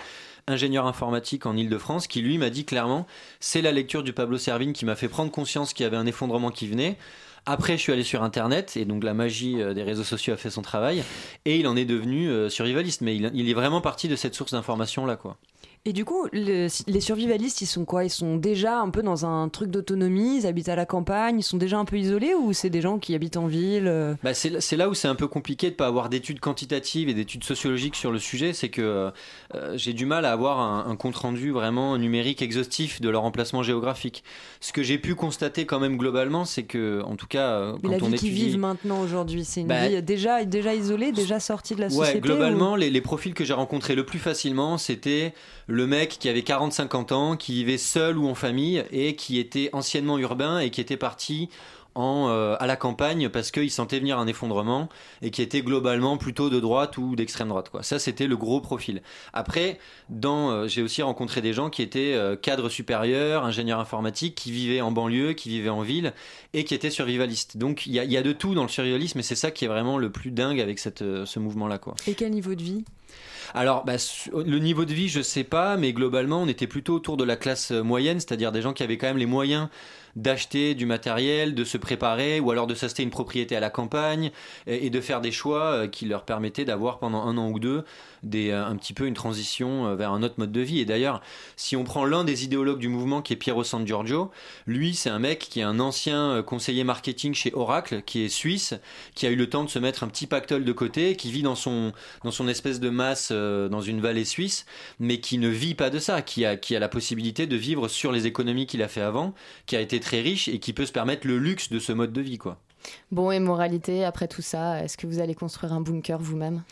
ingénieur informatique en Ile-de-France, qui lui m'a dit clairement c'est la lecture du Pablo Servigne qui m'a fait prendre conscience qu'il y avait un effondrement qui venait. Après, je suis allé sur Internet et donc la magie euh, des réseaux sociaux a fait son travail et il en est devenu euh, survivaliste. Mais il, il est vraiment parti de cette source d'information là, quoi. Et du coup, le- les survivalistes, ils sont quoi? Ils sont déjà un peu dans un truc d'autonomie, ils habitent à la campagne, ils sont déjà un peu isolés ou c'est des gens qui habitent en ville euh? Bah, c'est là- où c'est un peu compliqué de pas avoir d'études quantitatives et d'études sociologiques sur le sujet, c'est que euh, euh, j'ai du mal à avoir un, un compte rendu vraiment numérique exhaustif de leur emplacement géographique. Ce que j'ai pu constater quand même globalement, c'est que en tout cas euh, Mais quand la on vie qu'ils étudie, vivent maintenant aujourd'hui, c'est une Bah, vie déjà, déjà isolée, déjà sortie de la société Ouais, globalement, ou- les, les profils que j'ai rencontrés le plus facilement, c'était le mec qui avait 40-50 ans, qui vivait seul ou en famille et qui était anciennement urbain et qui était parti en, euh, à la campagne parce qu'ils sentaient venir un effondrement et qui était globalement plutôt de droite ou d'extrême droite. Ça, c'était le gros profil. Après, euh, j'ai aussi rencontré des gens qui étaient euh, cadres supérieurs, ingénieurs informatiques, qui vivaient en banlieue, qui vivaient en ville et qui étaient survivalistes. Donc il y, a- de tout dans le survivalisme et c'est ça qui est vraiment le plus dingue avec ce mouvement-là. Et quel niveau de vie? Alors, bah, le niveau de vie, je sais pas, mais globalement, on était plutôt autour de la classe euh, moyenne, c'est-à-dire des gens qui avaient quand même les moyens d'acheter du matériel, de se préparer, ou alors de s'acheter une propriété à la campagne, et, de faire des choix euh, qui leur permettaient d'avoir pendant un an ou deux des, euh, un petit peu une transition euh, vers un autre mode de vie. Et d'ailleurs, si on prend l'un des idéologues du mouvement qui est Piero San Giorgio, lui, c'est un mec qui est un ancien conseiller marketing chez Oracle, qui est suisse, qui a eu le temps de se mettre un petit pactole de côté, qui vit dans son, dans son espèce de masse dans une vallée suisse, mais qui ne vit pas de ça, qui a, qui a la possibilité de vivre sur les économies qu'il a fait avant, qui a été très riche et qui peut se permettre le luxe de ce mode de vie, quoi. Bon, et moralité, après tout ça, est-ce que vous allez construire un bunker vous-même?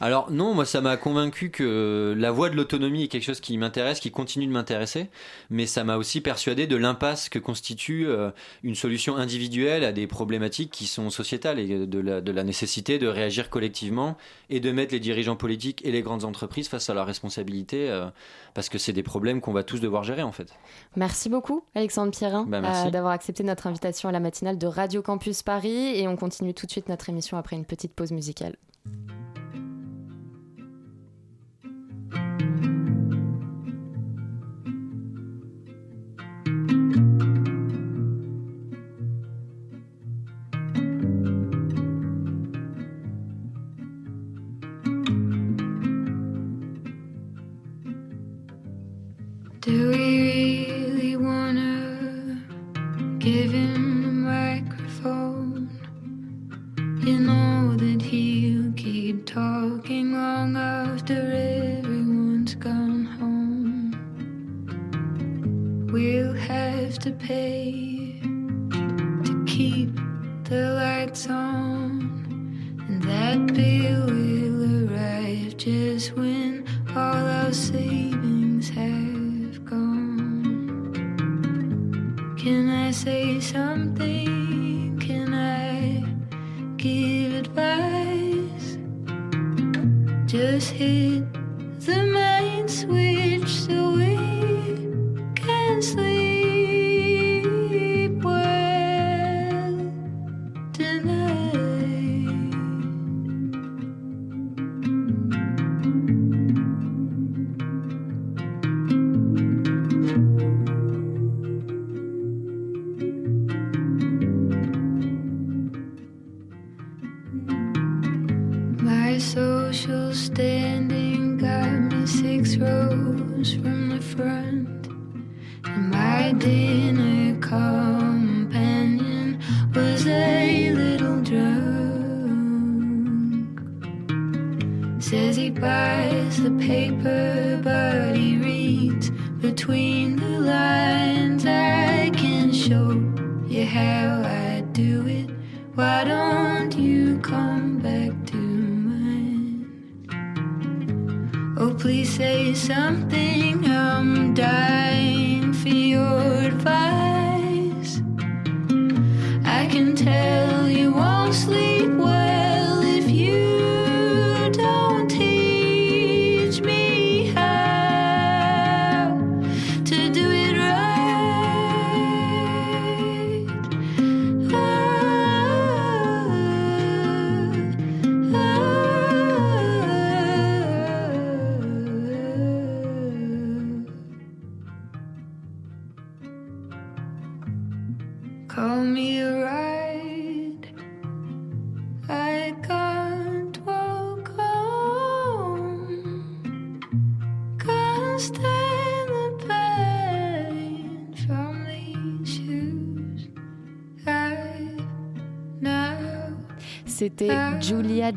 Alors non, moi ça m'a convaincu que la voie de l'autonomie est quelque chose qui m'intéresse, qui continue de m'intéresser, mais ça m'a aussi persuadé de l'impasse que constitue euh, une solution individuelle à des problématiques qui sont sociétales et de la, de la nécessité de réagir collectivement et de mettre les dirigeants politiques et les grandes entreprises face à leurs responsabilités, euh, parce que c'est des problèmes qu'on va tous devoir gérer en fait. Merci beaucoup, Alexandre Pierrin, merci. euh, d'avoir accepté notre invitation à la matinale de Radio Campus Paris. Et on continue tout de suite notre émission après une petite pause musicale.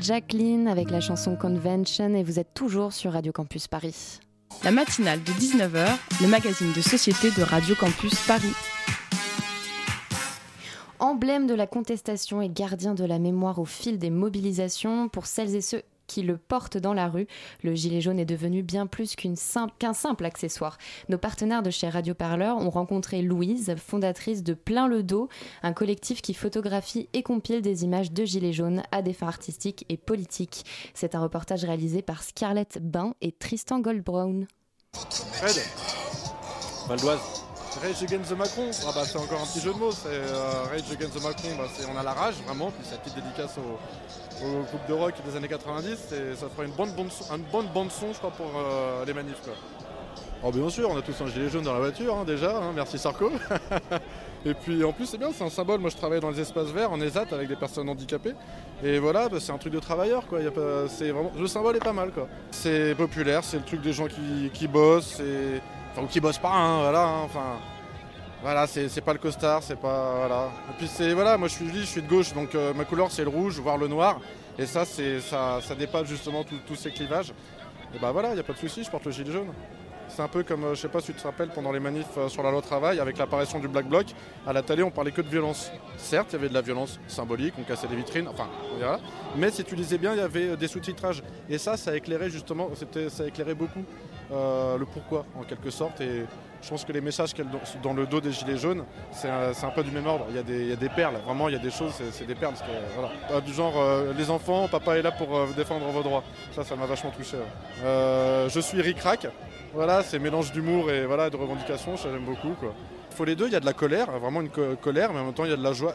Jacqueline avec la chanson Convention et vous êtes toujours sur Radio Campus Paris. La matinale de 19h, le magazine de société de Radio Campus Paris. Emblème de la contestation et gardien de la mémoire au fil des mobilisations, pour celles et ceux qui le portent dans la rue. Le gilet jaune est devenu bien plus qu'un simple, accessoire. Nos partenaires de chez Radio Parleur ont rencontré Louise, fondatrice de Plein le dos, un collectif qui photographie et compile des images de gilets jaunes à des fins artistiques et politiques. C'est un reportage réalisé par Scarlett Bain et Tristan Valdoise. Rage Against the Macron, ah bah, c'est encore un petit jeu de mots. C'est euh, Rage Against the Macron, bah, on a la rage vraiment, puis c'est petite dédicace au, groupe de rock des années 90. Et ça fera une bonne bande son, une bonne bande son, je crois, pour euh, les manifs. Quoi. Oh, bien sûr, on a tous un gilet jaune dans la voiture hein, déjà, hein, merci Sarko. *laughs* et puis en plus, c'est bien, c'est un symbole. Moi, je travaille dans les espaces verts en ESAT avec des personnes handicapées. Et voilà, bah, c'est un truc de travailleur. Quoi. C'est vraiment, le symbole est pas mal. Quoi. C'est populaire, c'est le truc des gens qui, qui bossent. Et, enfin, ou qui bossent pas, hein, voilà. hein, enfin, voilà, c'est pas le costard, c'est pas. Voilà. Et puis c'est. Voilà, moi je suis, je suis de gauche, donc euh, ma couleur c'est le rouge, voire le noir. Et ça, ça, ça dépasse justement tous ces clivages. Et bah voilà, il n'y a pas de souci, je porte le gilet jaune. C'est un peu comme, euh, je sais pas si tu te rappelles, pendant les manifs euh, sur la loi travail, avec l'apparition du Black Bloc, à la télé on parlait que de violence. Certes, il y avait de la violence symbolique, on cassait des vitrines, enfin, voilà. Mais si tu lisais bien, il y avait des sous-titrages. Et ça, ça éclairait justement, ça éclairait beaucoup euh, le pourquoi, en quelque sorte. Et je pense que les messages a dans- le dos des gilets jaunes, c'est un, un peu du même ordre. Il y, a des, il y a des perles, vraiment, il y a des choses, c'est, des perles. Pas du genre, euh, les enfants, papa est là pour euh, défendre vos droits. Ça, ça m'a vachement touché. je suis Rick Rack. Voilà, c'est mélange d'humour et de revendication, ça j'aime beaucoup. Quoi. Il faut les deux, il y a de la colère, vraiment une co- colère, mais en même temps il y a de la joie.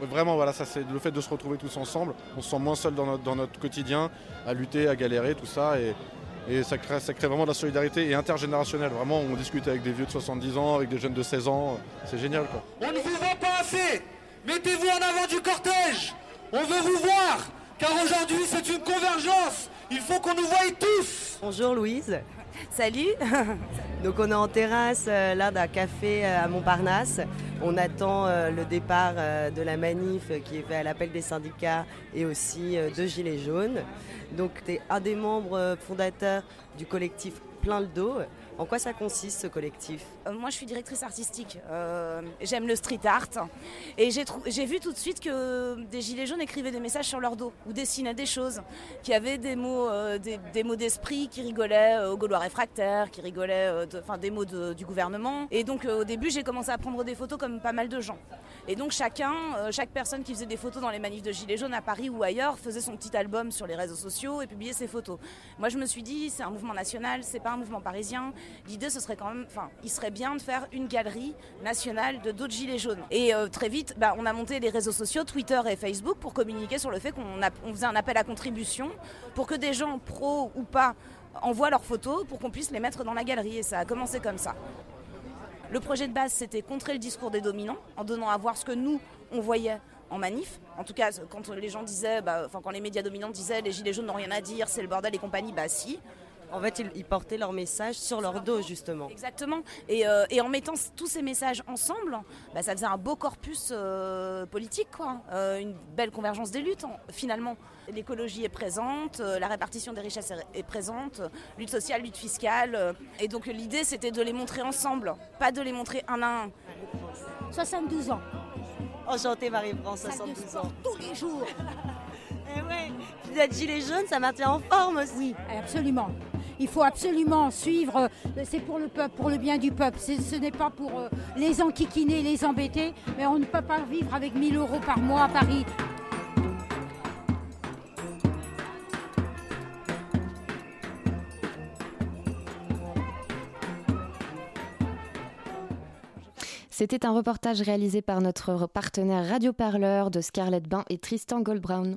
Vraiment, voilà, ça c'est le fait de se retrouver tous ensemble. On se sent moins seul dans notre, dans notre quotidien, à lutter, à galérer, tout ça. Et, et ça, crée, ça crée vraiment de la solidarité et intergénérationnelle. Vraiment, on discute avec des vieux de 70 ans, avec des jeunes de 16 ans. C'est génial, quoi. On ne vous voit pas assez Mettez-vous en avant du cortège On veut vous voir Car aujourd'hui c'est une convergence Il faut qu'on nous voie tous Bonjour Louise. Salut. *laughs* Donc on est en terrasse euh, là d'un café euh, à Montparnasse. On attend euh, le départ euh, de la manif euh, qui est fait à l'appel des syndicats et aussi de Gilets jaunes. Donc tu es un des membres fondateurs du collectif Plein le dos. En quoi ça consiste ce collectif Euh, Moi, je suis directrice artistique. Euh, J'aime le street art. Et j'ai vu tout de suite que des gilets jaunes écrivaient des messages sur leur dos ou dessinaient des choses, qui avaient des mots, euh, des, d'esprit, qui rigolaient aux Gaulois réfractaires, qui rigolaient, de- des mots du gouvernement. Et donc, au début, j'ai commencé à prendre des photos comme pas mal de gens. Et donc, chacun, chaque personne qui faisait des photos dans les manifs de gilets jaunes à Paris ou ailleurs faisait son petit album sur les réseaux sociaux et publiait ses photos. Moi, je me suis dit, c'est un mouvement national, c'est pas un mouvement parisien. L'idée, ce serait quand même, enfin, il serait bien de faire une galerie nationale de d'autres gilets jaunes. Et euh, très vite, bah, on a monté les réseaux sociaux, Twitter et Facebook, pour communiquer sur le fait qu'on faisait un appel à contribution pour que des gens, pros ou pas, envoient leurs photos pour qu'on puisse les mettre dans la galerie. Et ça a commencé comme ça. Le projet de base, c'était contrer le discours des dominants en donnant à voir ce que nous, on voyait en manif. En tout cas, quand les gens disaient, bah, quand les médias dominants disaient les gilets jaunes n'ont rien à dire, c'est le bordel et compagnie, bah si. En fait, ils, ils portaient leur message sur leur dos justement. Exactement. Et, euh, et en mettant tous ces messages ensemble, bah, ça faisait un beau corpus euh, politique, quoi. Euh, une belle convergence des luttes, en- finalement. L'écologie est présente, euh, la répartition des richesses est, est présente, lutte sociale, lutte fiscale. euh, et donc l'idée, c'était de les montrer ensemble, pas de les montrer un à un. 72 ans. Enchantée Marie-France, 72 ans. Tous les jours. *laughs* Eh ouais, vous êtes gilet jaune, ça maintient en forme aussi. Oui, absolument. Il faut absolument suivre, euh, c'est pour le peuple, pour le bien du peuple. Ce n'est pas pour euh, les enquiquiner, les embêter, mais on ne peut pas vivre avec 1000 euros par mois à Paris. C'était un reportage réalisé par notre partenaire Radio Parleur de Scarlett Bain et Tristan Goldbrown.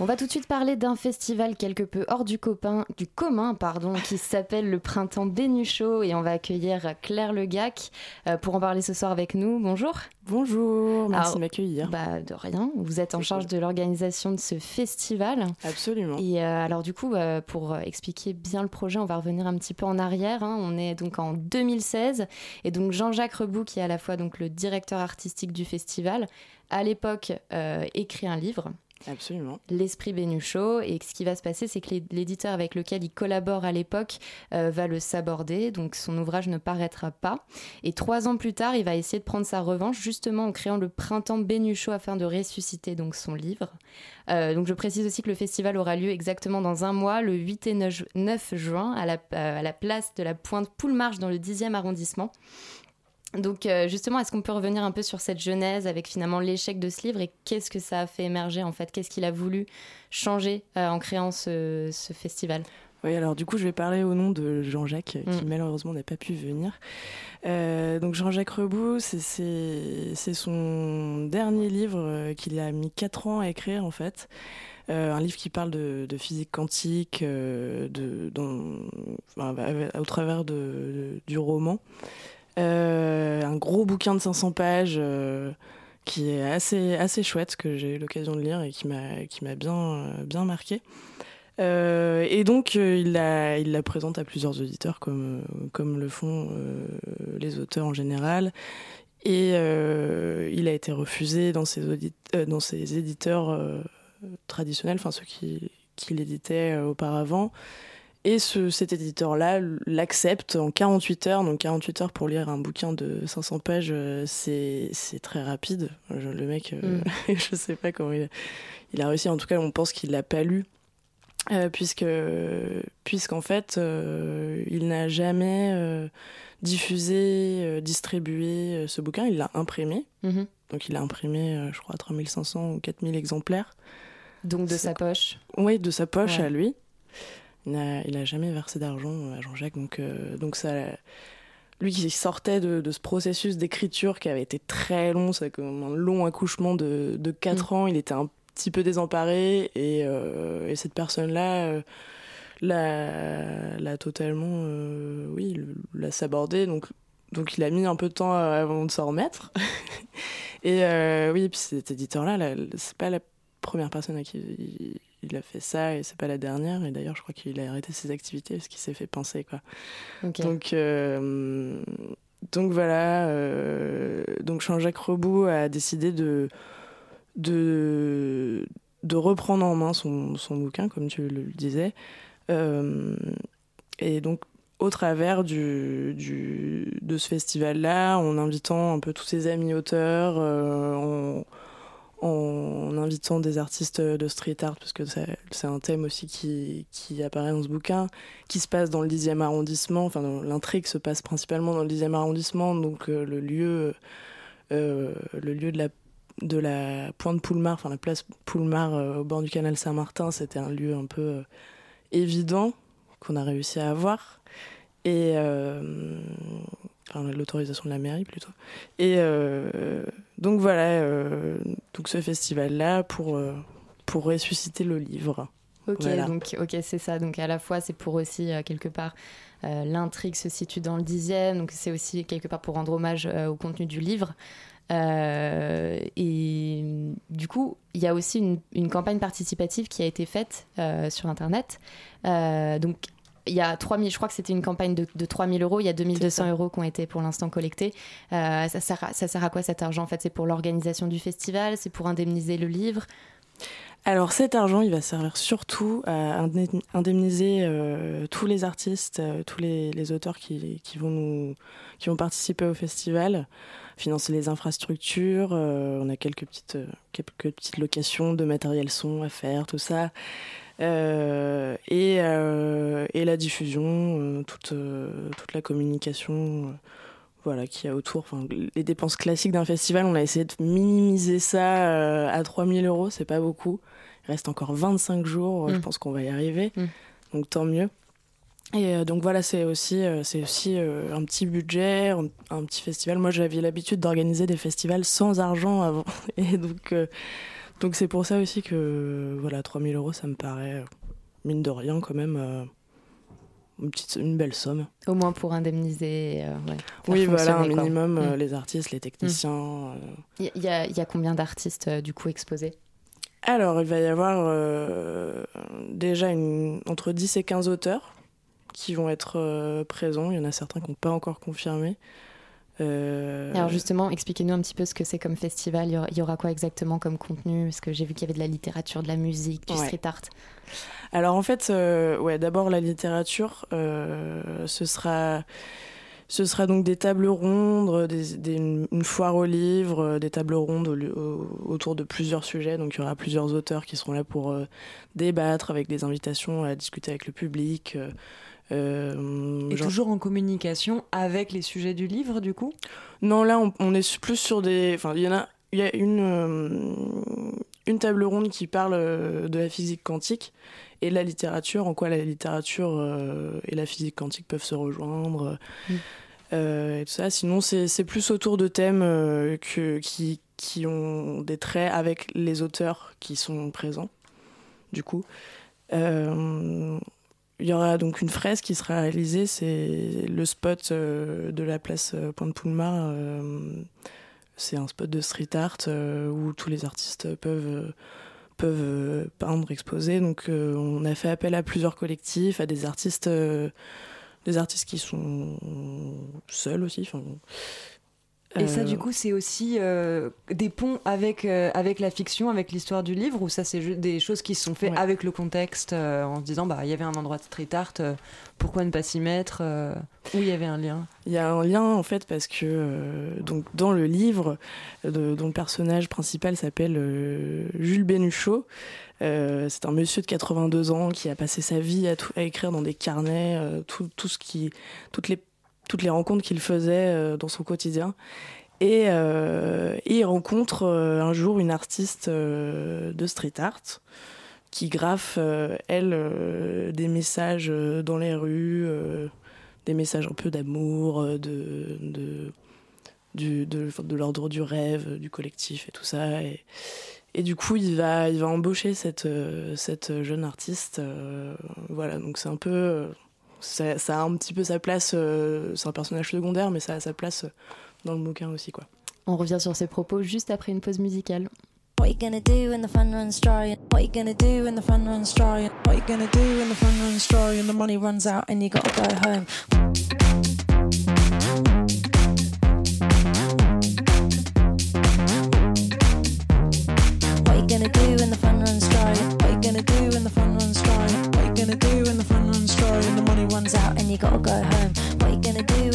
On va tout de suite parler d'un festival quelque peu hors du, copain, du commun pardon, qui *laughs* s'appelle le Printemps Bénuchot et on va accueillir Claire Legac euh, pour en parler ce soir avec nous. Bonjour. Bonjour, merci Alors, de m'accueillir. Bah, de rien, vous êtes en charge de l'organisation de ce festival. Absolument. Et euh, alors du coup, euh, pour expliquer bien le projet, on va revenir un petit peu en arrière. hein. On est donc en 2016 et donc Jean-Jacques Rebout, qui est à la fois donc le directeur artistique du festival, à l'époque euh, écrit un livre Absolument. L'esprit Bénuchot. Et ce qui va se passer, c'est que l'éditeur avec lequel il collabore à l'époque euh, va le saborder, donc son ouvrage ne paraîtra pas. Et trois ans plus tard, il va essayer de prendre sa revanche, justement en créant le Printemps Bénuchot afin de ressusciter donc son livre. Euh, donc je précise aussi que le festival aura lieu exactement dans un mois, le 8 et 9 juin, à la, à la place de la Pointe Poulmarche dans le 10e arrondissement. Donc euh, justement, est-ce qu'on peut revenir un peu sur cette genèse avec finalement l'échec de ce livre et qu'est-ce que ça a fait émerger en fait? Qu'est-ce qu'il a voulu changer euh, en créant ce, festival? Oui, alors du coup, je vais parler au nom de Jean-Jacques, qui mm. malheureusement n'a pas pu venir. Euh, donc Jean-Jacques Rebout, c'est son dernier livre qu'il a mis 4 ans à écrire en fait. un livre qui parle de, physique quantique de, au travers de, du roman. Euh, un gros bouquin de 500 pages euh, qui est assez, assez chouette, que j'ai eu l'occasion de lire et qui m'a, bien, euh, bien marqué. et donc, il, la, il la présente à plusieurs auditeurs, comme, comme le font les auteurs en général. Et il a été refusé dans ses, dans ses éditeurs traditionnels, enfin ceux qui, qui l'éditaient auparavant. Et ce, cet éditeur-là l'accepte en 48 heures. Donc 48 heures pour lire un bouquin de 500 pages, euh, c'est très rapide. le mec, euh, mm. *laughs* je sais pas comment il a, il a réussi. En tout cas, on pense qu'il l'a pas lu. Euh, puisque puisqu'en fait il n'a jamais diffusé, distribué ce bouquin, il l'a imprimé. Mm-hmm. Donc il a imprimé, je crois, 3500 ou 4000 exemplaires. Donc de sa poche Oui, de sa poche à lui. Il n'a jamais versé d'argent à Jean-Jacques. Donc, euh, donc ça, lui qui sortait de, ce processus d'écriture qui avait été très long, c'est comme un long accouchement de, de 4 mm. ans, il était un petit peu désemparé et, euh, et cette personne-là euh, l'a totalement, oui, l'a sabordé. Donc, donc il a mis un peu de temps avant de s'en remettre. *laughs* et oui, puis cet éditeur-là, c'est pas la première personne à qui il a fait ça et c'est pas la dernière. Et d'ailleurs, je crois qu'il a arrêté ses activités parce qu'il s'est fait penser. Quoi. Donc, euh, donc voilà. Euh, donc Jean-Jacques Rebout a décidé de, de, de reprendre en main son, son bouquin, comme tu le disais. Euh, et donc, au travers du, du, de ce festival-là, en invitant un peu tous ses amis auteurs, en en invitant des artistes de street art, parce que c'est un thème aussi qui, qui, apparaît dans ce bouquin, qui se passe dans le 10e arrondissement, enfin l'intrigue se passe principalement dans le 10e arrondissement, donc euh, le lieu, euh, le lieu de la, de la pointe Poulmar, enfin la place Poulmar euh, au bord du canal Saint-Martin, c'était un lieu un peu évident qu'on a réussi à avoir. Et l'autorisation de la mairie plutôt. Et euh, donc voilà, euh, donc ce festival-là pour, euh, pour ressusciter le livre. Ok, donc ok, c'est ça. Donc à la fois, c'est pour aussi quelque part l'intrigue se situe dans le dixième, donc c'est aussi quelque part pour rendre hommage au contenu du livre. et du coup, il y a aussi une, une, campagne participative qui a été faite sur Internet. donc il y a 3000, je crois que c'était une campagne de, de 3000 euros, il y a 2200 euros qui ont été pour l'instant collectés. Euh, ça, sert à, quoi cet argent En fait, c'est pour l'organisation du festival, c'est pour indemniser le livre? Alors cet argent, il va servir surtout à indemniser euh, tous les artistes, euh, tous les, auteurs qui vont participer au festival, financer les infrastructures. on a quelques petites, quelques petites locations de matériel son à faire, tout ça. Euh, et, euh, et, la diffusion, euh, toute, toute la communication voilà, qu'il y a autour. Enfin, les dépenses classiques d'un festival, on a essayé de minimiser ça à 3000 euros, c'est pas beaucoup. Il reste encore 25 jours, je mm. pense qu'on va y arriver, mm. donc tant mieux. Et donc voilà, c'est aussi, c'est aussi un petit budget, un, petit festival. Moi, j'avais l'habitude d'organiser des festivals sans argent avant. *laughs* Et donc, donc c'est pour ça aussi que voilà, 3000 euros, ça me paraît, mine de rien, quand même, euh, une, petite, une belle somme. Au moins pour indemniser. Euh, oui, voilà, un minimum, euh, mm. les artistes, les techniciens. Il y, a, y, a combien d'artistes du coup exposés? Alors, il va y avoir déjà une, entre 10 et 15 auteurs qui vont être présents. Il y en a certains qui n'ont pas encore confirmé. Euh, Alors justement, expliquez-nous un petit peu ce que c'est comme festival. Il y aura- quoi exactement comme contenu? Parce que j'ai vu qu'il y avait de la littérature, de la musique, du Ouais. street art. Alors en fait, euh, ouais, d'abord la littérature, euh, ce sera, ce sera donc des tables rondes, des, des- une, foire aux livres, des tables rondes au lieu- au- autour de plusieurs sujets. Donc il y aura plusieurs auteurs qui seront là pour euh, débattre avec des invitations à discuter avec le public. euh, euh, Et genre- toujours en communication avec les sujets du livre, du coup? Non, là, on, on est plus sur des. Enfin, il y en a. Il y a une, euh, une table ronde qui parle euh, de la physique quantique et de la littérature, en quoi la littérature euh, et la physique quantique peuvent se rejoindre, Mm. et tout ça. Sinon, c'est c'est plus autour de thèmes que, qui, qui ont des traits avec les auteurs qui sont présents, du coup. Euh, il y aura donc une fresque qui sera réalisée, c'est le spot euh, de la place euh, Pointe-Poulmar. euh, c'est un spot de street art euh, où tous les artistes peuvent, peuvent peindre, exposer. Donc on a fait appel à plusieurs collectifs, à des artistes, des artistes qui sont seuls aussi. Et ça, euh, du coup, c'est aussi euh, des ponts avec, euh, avec la fiction, avec l'histoire du livre, ou ça, c'est des choses qui se sont faites Ouais. avec le contexte, euh, en se disant, bah, il y avait un endroit de street art, pourquoi ne pas s'y mettre Où il y avait un lien? Il y a un lien en fait parce que donc dans le livre de- dont le personnage principal s'appelle Jules Bénuchot, c'est un monsieur de 82 ans qui a passé sa vie à, tout- à écrire dans des carnets tout, tout ce qui toutes les toutes les rencontres qu'il faisait euh, dans son quotidien. Et, euh, il rencontre euh, un jour une artiste de street art qui graffe, elle, des messages dans les rues, des messages un peu d'amour, de, de, de, l'ordre du rêve, du collectif et tout ça. Et, et du coup, il va, il va embaucher cette, cette jeune artiste. voilà, donc c'est un peu. Euh, ça, ça a un petit peu sa place. euh, c'est un personnage secondaire, mais ça a sa place dans le bouquin aussi, quoi. On revient sur ces propos juste après une pause musicale. What you gonna do when the fun runs dry? What you gonna do when the fun runs dry? What you gonna do when the fun runs dry and the money runs out and you gotta go home? What you gonna do when the fun runs dry? What you gonna do when the fun runs dry? What you gonna do out and you gotta go home? What you gonna do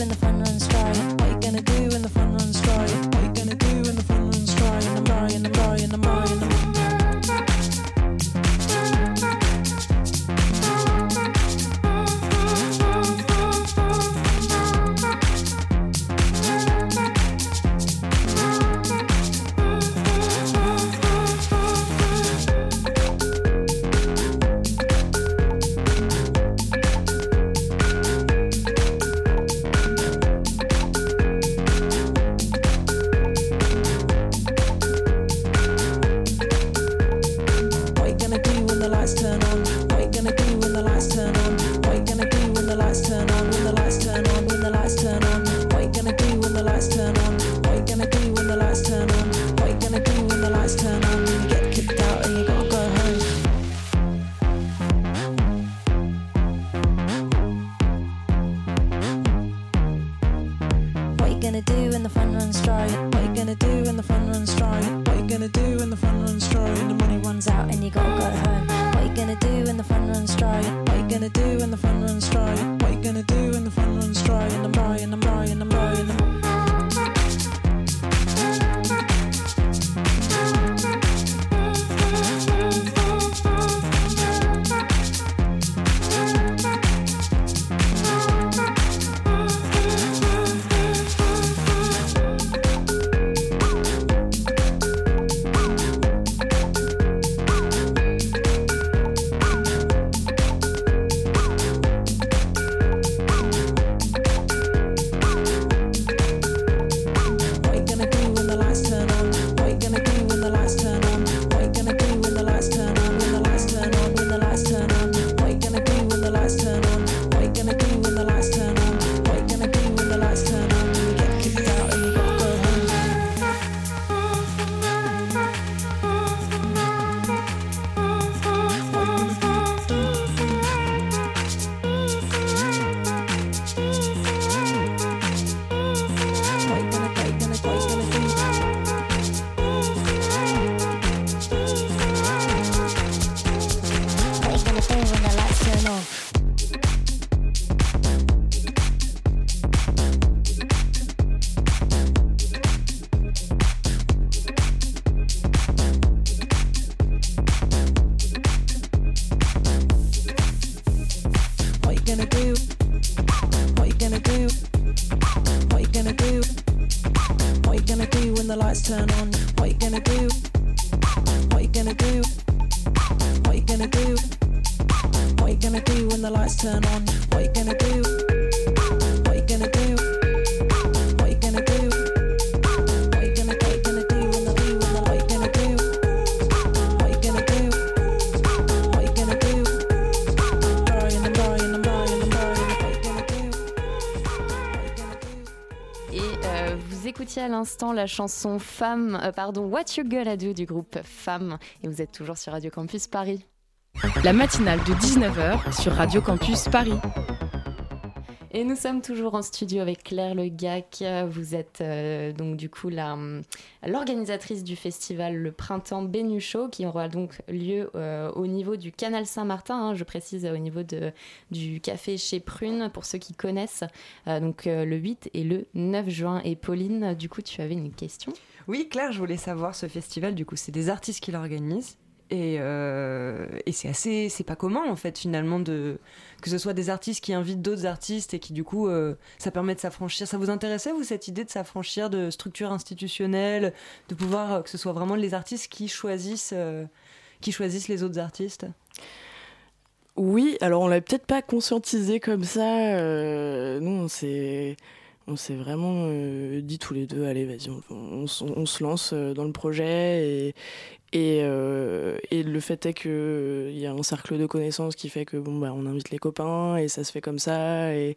la chanson Femme, euh, pardon, What You Gonna Do du groupe Femme. Et vous êtes toujours sur Radio Campus Paris. La matinale de 19h sur Radio Campus Paris. Et nous sommes toujours en studio avec Claire Le Gac. Vous êtes euh, donc du coup hum, l'organisatrice du festival Le Printemps Bénuchot qui aura donc lieu euh, au niveau du canal Saint-Martin. hein, je précise au niveau de, du café chez Prune pour ceux qui connaissent. Euh, donc euh, le 8 et le 9 juin. Et Pauline, du coup, tu avais une question? Oui, Claire, je voulais savoir ce festival. Du coup, c'est des artistes qui l'organisent. Et, euh, et c'est assez, c'est pas commun en fait finalement de que ce soit des artistes qui invitent d'autres artistes et qui du coup euh, ça permet de s'affranchir. Ça vous intéressait vous cette idée de s'affranchir de structures institutionnelles, de pouvoir euh, que ce soit vraiment les artistes qui choisissent, euh, qui choisissent les autres artistes? Oui, alors on l'a peut-être pas conscientisé comme ça. euh, nous, on s'est, vraiment euh, dit tous les deux, allez, vas-y, on, se lance euh, dans le projet. Et, euh, le fait est qu'il y a un cercle de connaissances qui fait que bon, bah, on invite les copains et ça se fait comme ça. Et,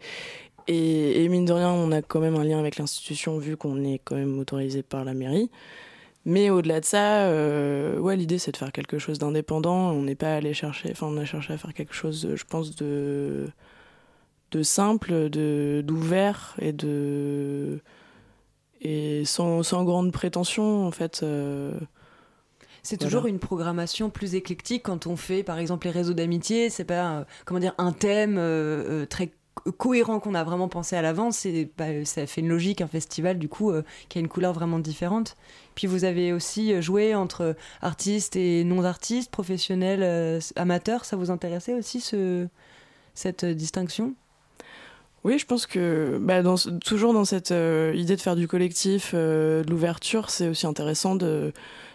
et, mine de rien, on a quand même un lien avec l'institution vu qu'on est quand même autorisé par la mairie. Mais au-delà de ça, ouais, l'idée c'est de faire quelque chose d'indépendant. On n'est pas allé chercher, enfin, on a cherché à faire quelque chose, je pense, de de simple, de d'ouvert et de et sans, sans grande prétention en fait. euh, C'est voilà. toujours une programmation plus éclectique quand on fait, par exemple, les réseaux d'amitié. C'est pas, euh, comment dire, un thème euh, très co- cohérent qu'on a vraiment pensé à l'avance. C'est, bah, ça fait une logique, un festival, du coup, qui a une couleur vraiment différente. Puis vous avez aussi joué entre artistes et non-artistes, professionnels, euh, amateurs. Ça vous intéressait aussi, ce, cette distinction? Oui, je pense que bah, dans, toujours dans cette euh, idée de faire du collectif, euh, de l'ouverture, c'est aussi intéressant de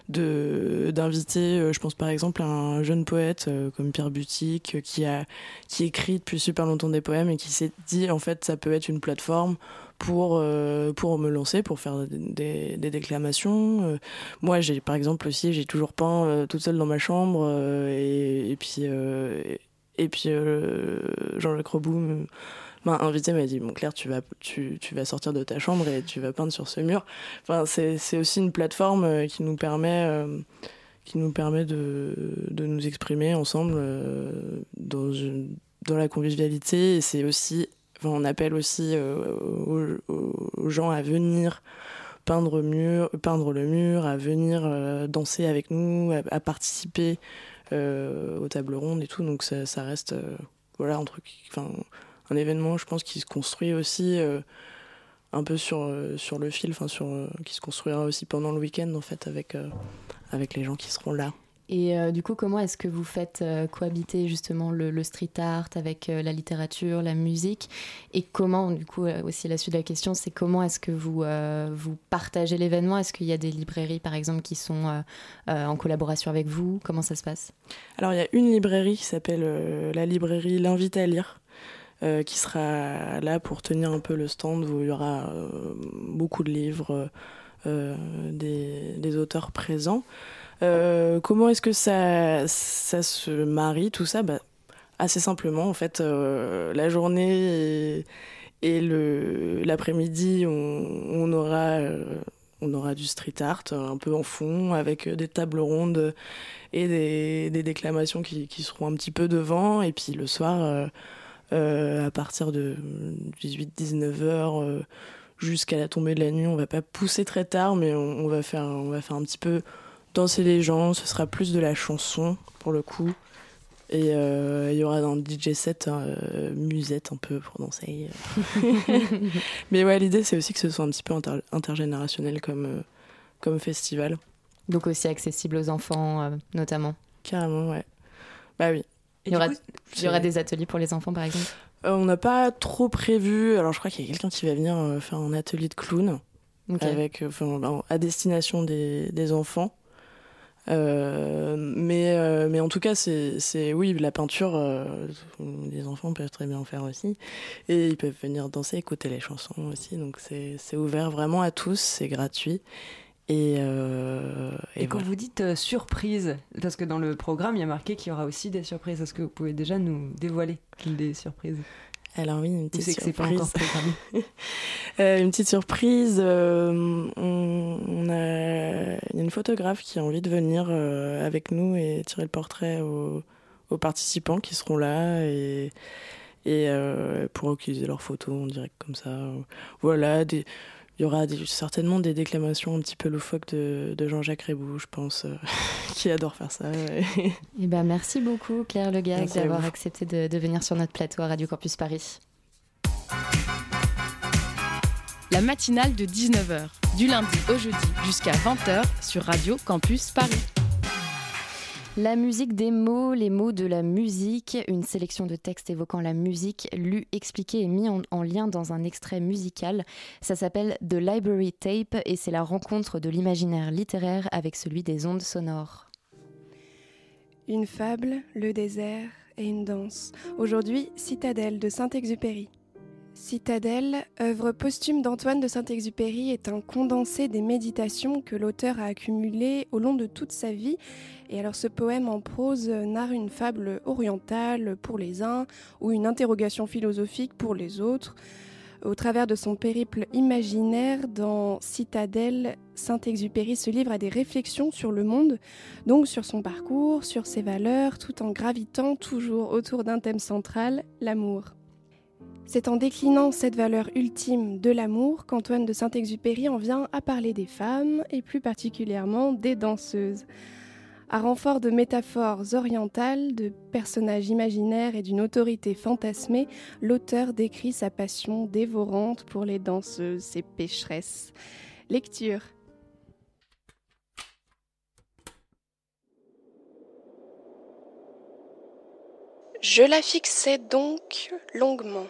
d'inviter, euh, je pense par exemple un jeune poète comme Pierre euh, qui a qui écrit depuis super longtemps des poèmes et qui s'est dit en fait ça peut être une plateforme pour me lancer, pour faire des, des- déclamations. Moi, j'ai par exemple aussi, j'ai toujours peint toute seule dans ma chambre et, et puis et, puis Jean-Jacques Reboux me- m'a invité, m'a dit bon Claire, tu vas tu, tu vas sortir de ta chambre et tu vas peindre sur ce mur. Enfin, c'est aussi une plateforme euh, qui nous permet euh, qui nous permet de, de nous exprimer ensemble euh, dans, une- dans la convivialité. Et c'est aussi, enfin, on appelle aussi aux, gens à venir peindre, mur, peindre le mur, à venir danser avec nous, à, participer aux tables rondes et tout. Donc ça, reste voilà, un truc, un événement, je pense, qui se construit aussi. euh, un peu sur, euh, sur le fil, enfin sur, euh, qui se construira aussi pendant le week-end en fait avec, avec les gens qui seront là. Et euh, du coup, comment est-ce que vous faites euh, cohabiter justement le, le street art avec euh, la littérature, la musique? Et comment, du coup, aussi la suite de la question, c'est comment est-ce que vous, vous partagez l'événement? Est-ce qu'il y a des librairies, par exemple, qui sont en collaboration avec vous? Comment ça se passe? Alors il y a une librairie qui s'appelle la librairie L'Invite à lire, euh, qui sera là pour tenir un peu le stand où il y aura euh, beaucoup de livres, euh, des, auteurs présents. Comment est-ce que ça, se marie tout ça? Bah, Assez simplement, en fait, la journée et, l'après-midi, on, aura... du street art un peu en fond avec des tables rondes et des, déclamations qui, seront un petit peu devant. Et puis le soir, à partir de 18-19 heures euh, jusqu'à la tombée de la nuit, on va pas pousser très tard, mais on, on va faire, on va faire un petit peu danser les gens. Ce sera plus de la chanson pour le coup. Et euh, il y aura un DJ set euh, musette un peu pour danser. *laughs* Mais ouais, l'idée c'est aussi que ce soit un petit peu inter- intergénérationnel comme, euh, comme festival. Donc aussi accessible aux enfants, euh, notamment. Carrément, ouais. Bah oui. Il y, aura, il y aura des ateliers pour les enfants, par exemple? Euh, on n'a pas trop prévu. Alors je crois qu'il y a quelqu'un qui va venir euh, faire un atelier de clown. avec, à destination des, des enfants. Euh, mais, euh, mais en tout cas, c'est oui, la peinture, euh, les enfants peuvent très bien en faire aussi. Et ils peuvent venir danser, écouter les chansons aussi. Donc c'est ouvert vraiment à tous, c'est gratuit. Et, et, et quand vous dites surprise, parce que dans le programme, il y a marqué qu'il y aura aussi des surprises, est-ce que vous pouvez déjà nous dévoiler des surprises? Alors oui, une petite surprise. *laughs* euh, une petite surprise. Euh, on, a, il y a une photographe qui a envie de venir euh, avec nous et tirer le portrait aux, aux participants qui seront là et, et euh, pour utiliser leurs photos en direct comme ça. Voilà, des, il y aura certainement des déclamations un petit peu loufoques de, Jean-Jacques Rébou, je pense, euh, *laughs* qui adore faire ça. Et... Eh ben, merci beaucoup Claire Le d'avoir accepté de, de venir sur notre plateau à Radio Campus Paris. La matinale de 19h, du lundi au jeudi jusqu'à 20h sur Radio Campus Paris. La musique des mots, les mots de la musique, une sélection de textes évoquant la musique, lu, expliqué et mis en, lien dans un extrait musical. Ça s'appelle The Library Tape et c'est la rencontre de l'imaginaire littéraire avec celui des ondes sonores. Une fable, le désert et une danse. Aujourd'hui, Citadelle de Saint-Exupéry. Citadelle, œuvre posthume d'Antoine de Saint-Exupéry, est un condensé des méditations que l'auteur a accumulées au long de toute sa vie. Et alors ce poème en prose narre une fable orientale pour les uns ou une interrogation philosophique pour les autres. Au travers de son périple imaginaire dans Citadelle, Saint-Exupéry se livre à des réflexions sur le monde, donc sur son parcours, sur ses valeurs, tout en gravitant toujours autour d'un thème central, l'amour. C'est en déclinant cette valeur ultime de l'amour qu'Antoine de Saint-Exupéry en vient à parler des femmes, et plus particulièrement des danseuses. À renfort de métaphores orientales, de personnages imaginaires et d'une autorité fantasmée, l'auteur décrit sa passion dévorante pour les danseuses, ces pécheresses. Lecture. Je la fixais donc longuement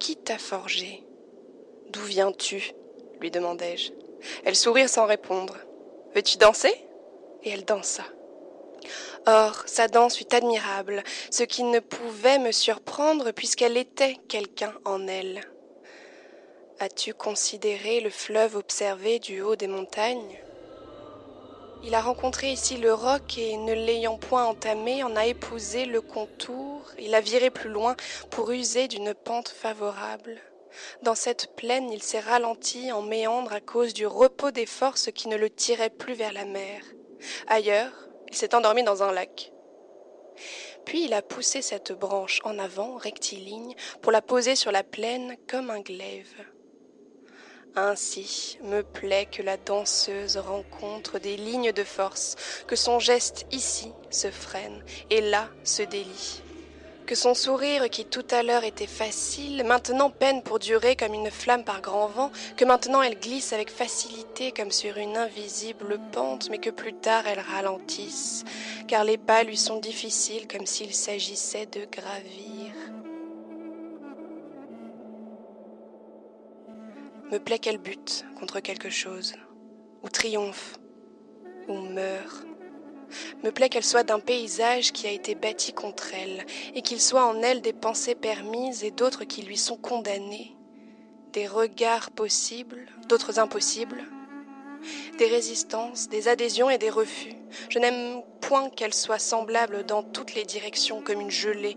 qui t'a forgé? D'où viens-tu? lui demandai-je. Elle sourit sans répondre. Veux-tu danser? Et elle dansa. Or, sa danse fut admirable, ce qui ne pouvait me surprendre puisqu'elle était quelqu'un en elle. As-tu considéré le fleuve observé du haut des montagnes? Il a rencontré ici le roc et, ne l'ayant point entamé, en a épousé le contour. Il a viré plus loin pour user d'une pente favorable. Dans cette plaine, il s'est ralenti en méandre à cause du repos des forces qui ne le tiraient plus vers la mer. Ailleurs, il s'est endormi dans un lac. Puis il a poussé cette branche en avant, rectiligne, pour la poser sur la plaine comme un glaive. Ainsi me plaît que la danseuse rencontre des lignes de force, que son geste ici se freine et là se délie, que son sourire qui tout à l'heure était facile, maintenant peine pour durer comme une flamme par grand vent, que maintenant elle glisse avec facilité comme sur une invisible pente, mais que plus tard elle ralentisse, car les pas lui sont difficiles comme s'il s'agissait de gravir. Me plaît qu'elle bute contre quelque chose, ou triomphe, ou meurt. Me plaît qu'elle soit d'un paysage qui a été bâti contre elle, et qu'il soit en elle des pensées permises et d'autres qui lui sont condamnées, des regards possibles, d'autres impossibles, des résistances, des adhésions et des refus. Je n'aime point qu'elle soit semblable dans toutes les directions comme une gelée,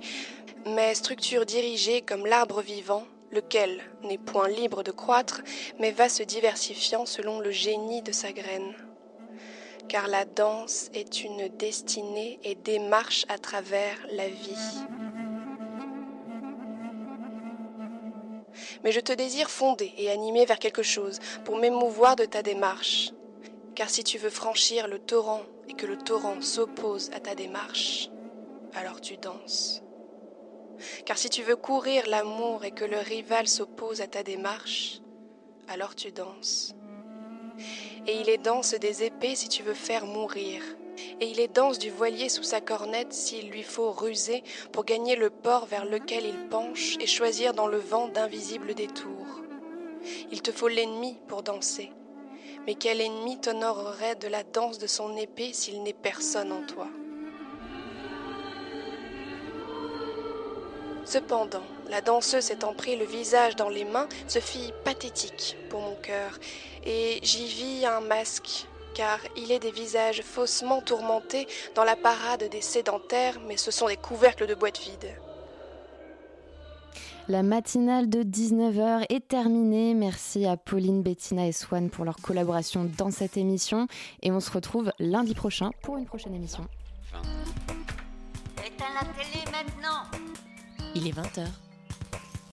mais structure dirigée comme l'arbre vivant, lequel n'est point libre de croître, mais va se diversifiant selon le génie de sa graine. Car la danse est une destinée et démarche à travers la vie. Mais je te désire fondé et animé vers quelque chose pour m'émouvoir de ta démarche. Car si tu veux franchir le torrent et que le torrent s'oppose à ta démarche, alors tu danses. Car si tu veux courir l'amour et que le rival s'oppose à ta démarche, alors tu danses. Et il est danse des épées si tu veux faire mourir. Et il est danse du voilier sous sa cornette s'il lui faut ruser pour gagner le port vers lequel il penche et choisir dans le vent d'invisibles détours. Il te faut l'ennemi pour danser. Mais quel ennemi t'honorerait de la danse de son épée s'il n'est personne en toi? Cependant, la danseuse étant pris le visage dans les mains se fit pathétique pour mon cœur, et j'y vis un masque, car il est des visages faussement tourmentés dans la parade des sédentaires, mais ce sont des couvercles de boîtes vides. La matinale de 19h est terminée. Merci à Pauline, Bettina et Swan pour leur collaboration dans cette émission. Et on se retrouve lundi prochain pour une prochaine émission. Éteins la télé maintenant Il est 20h.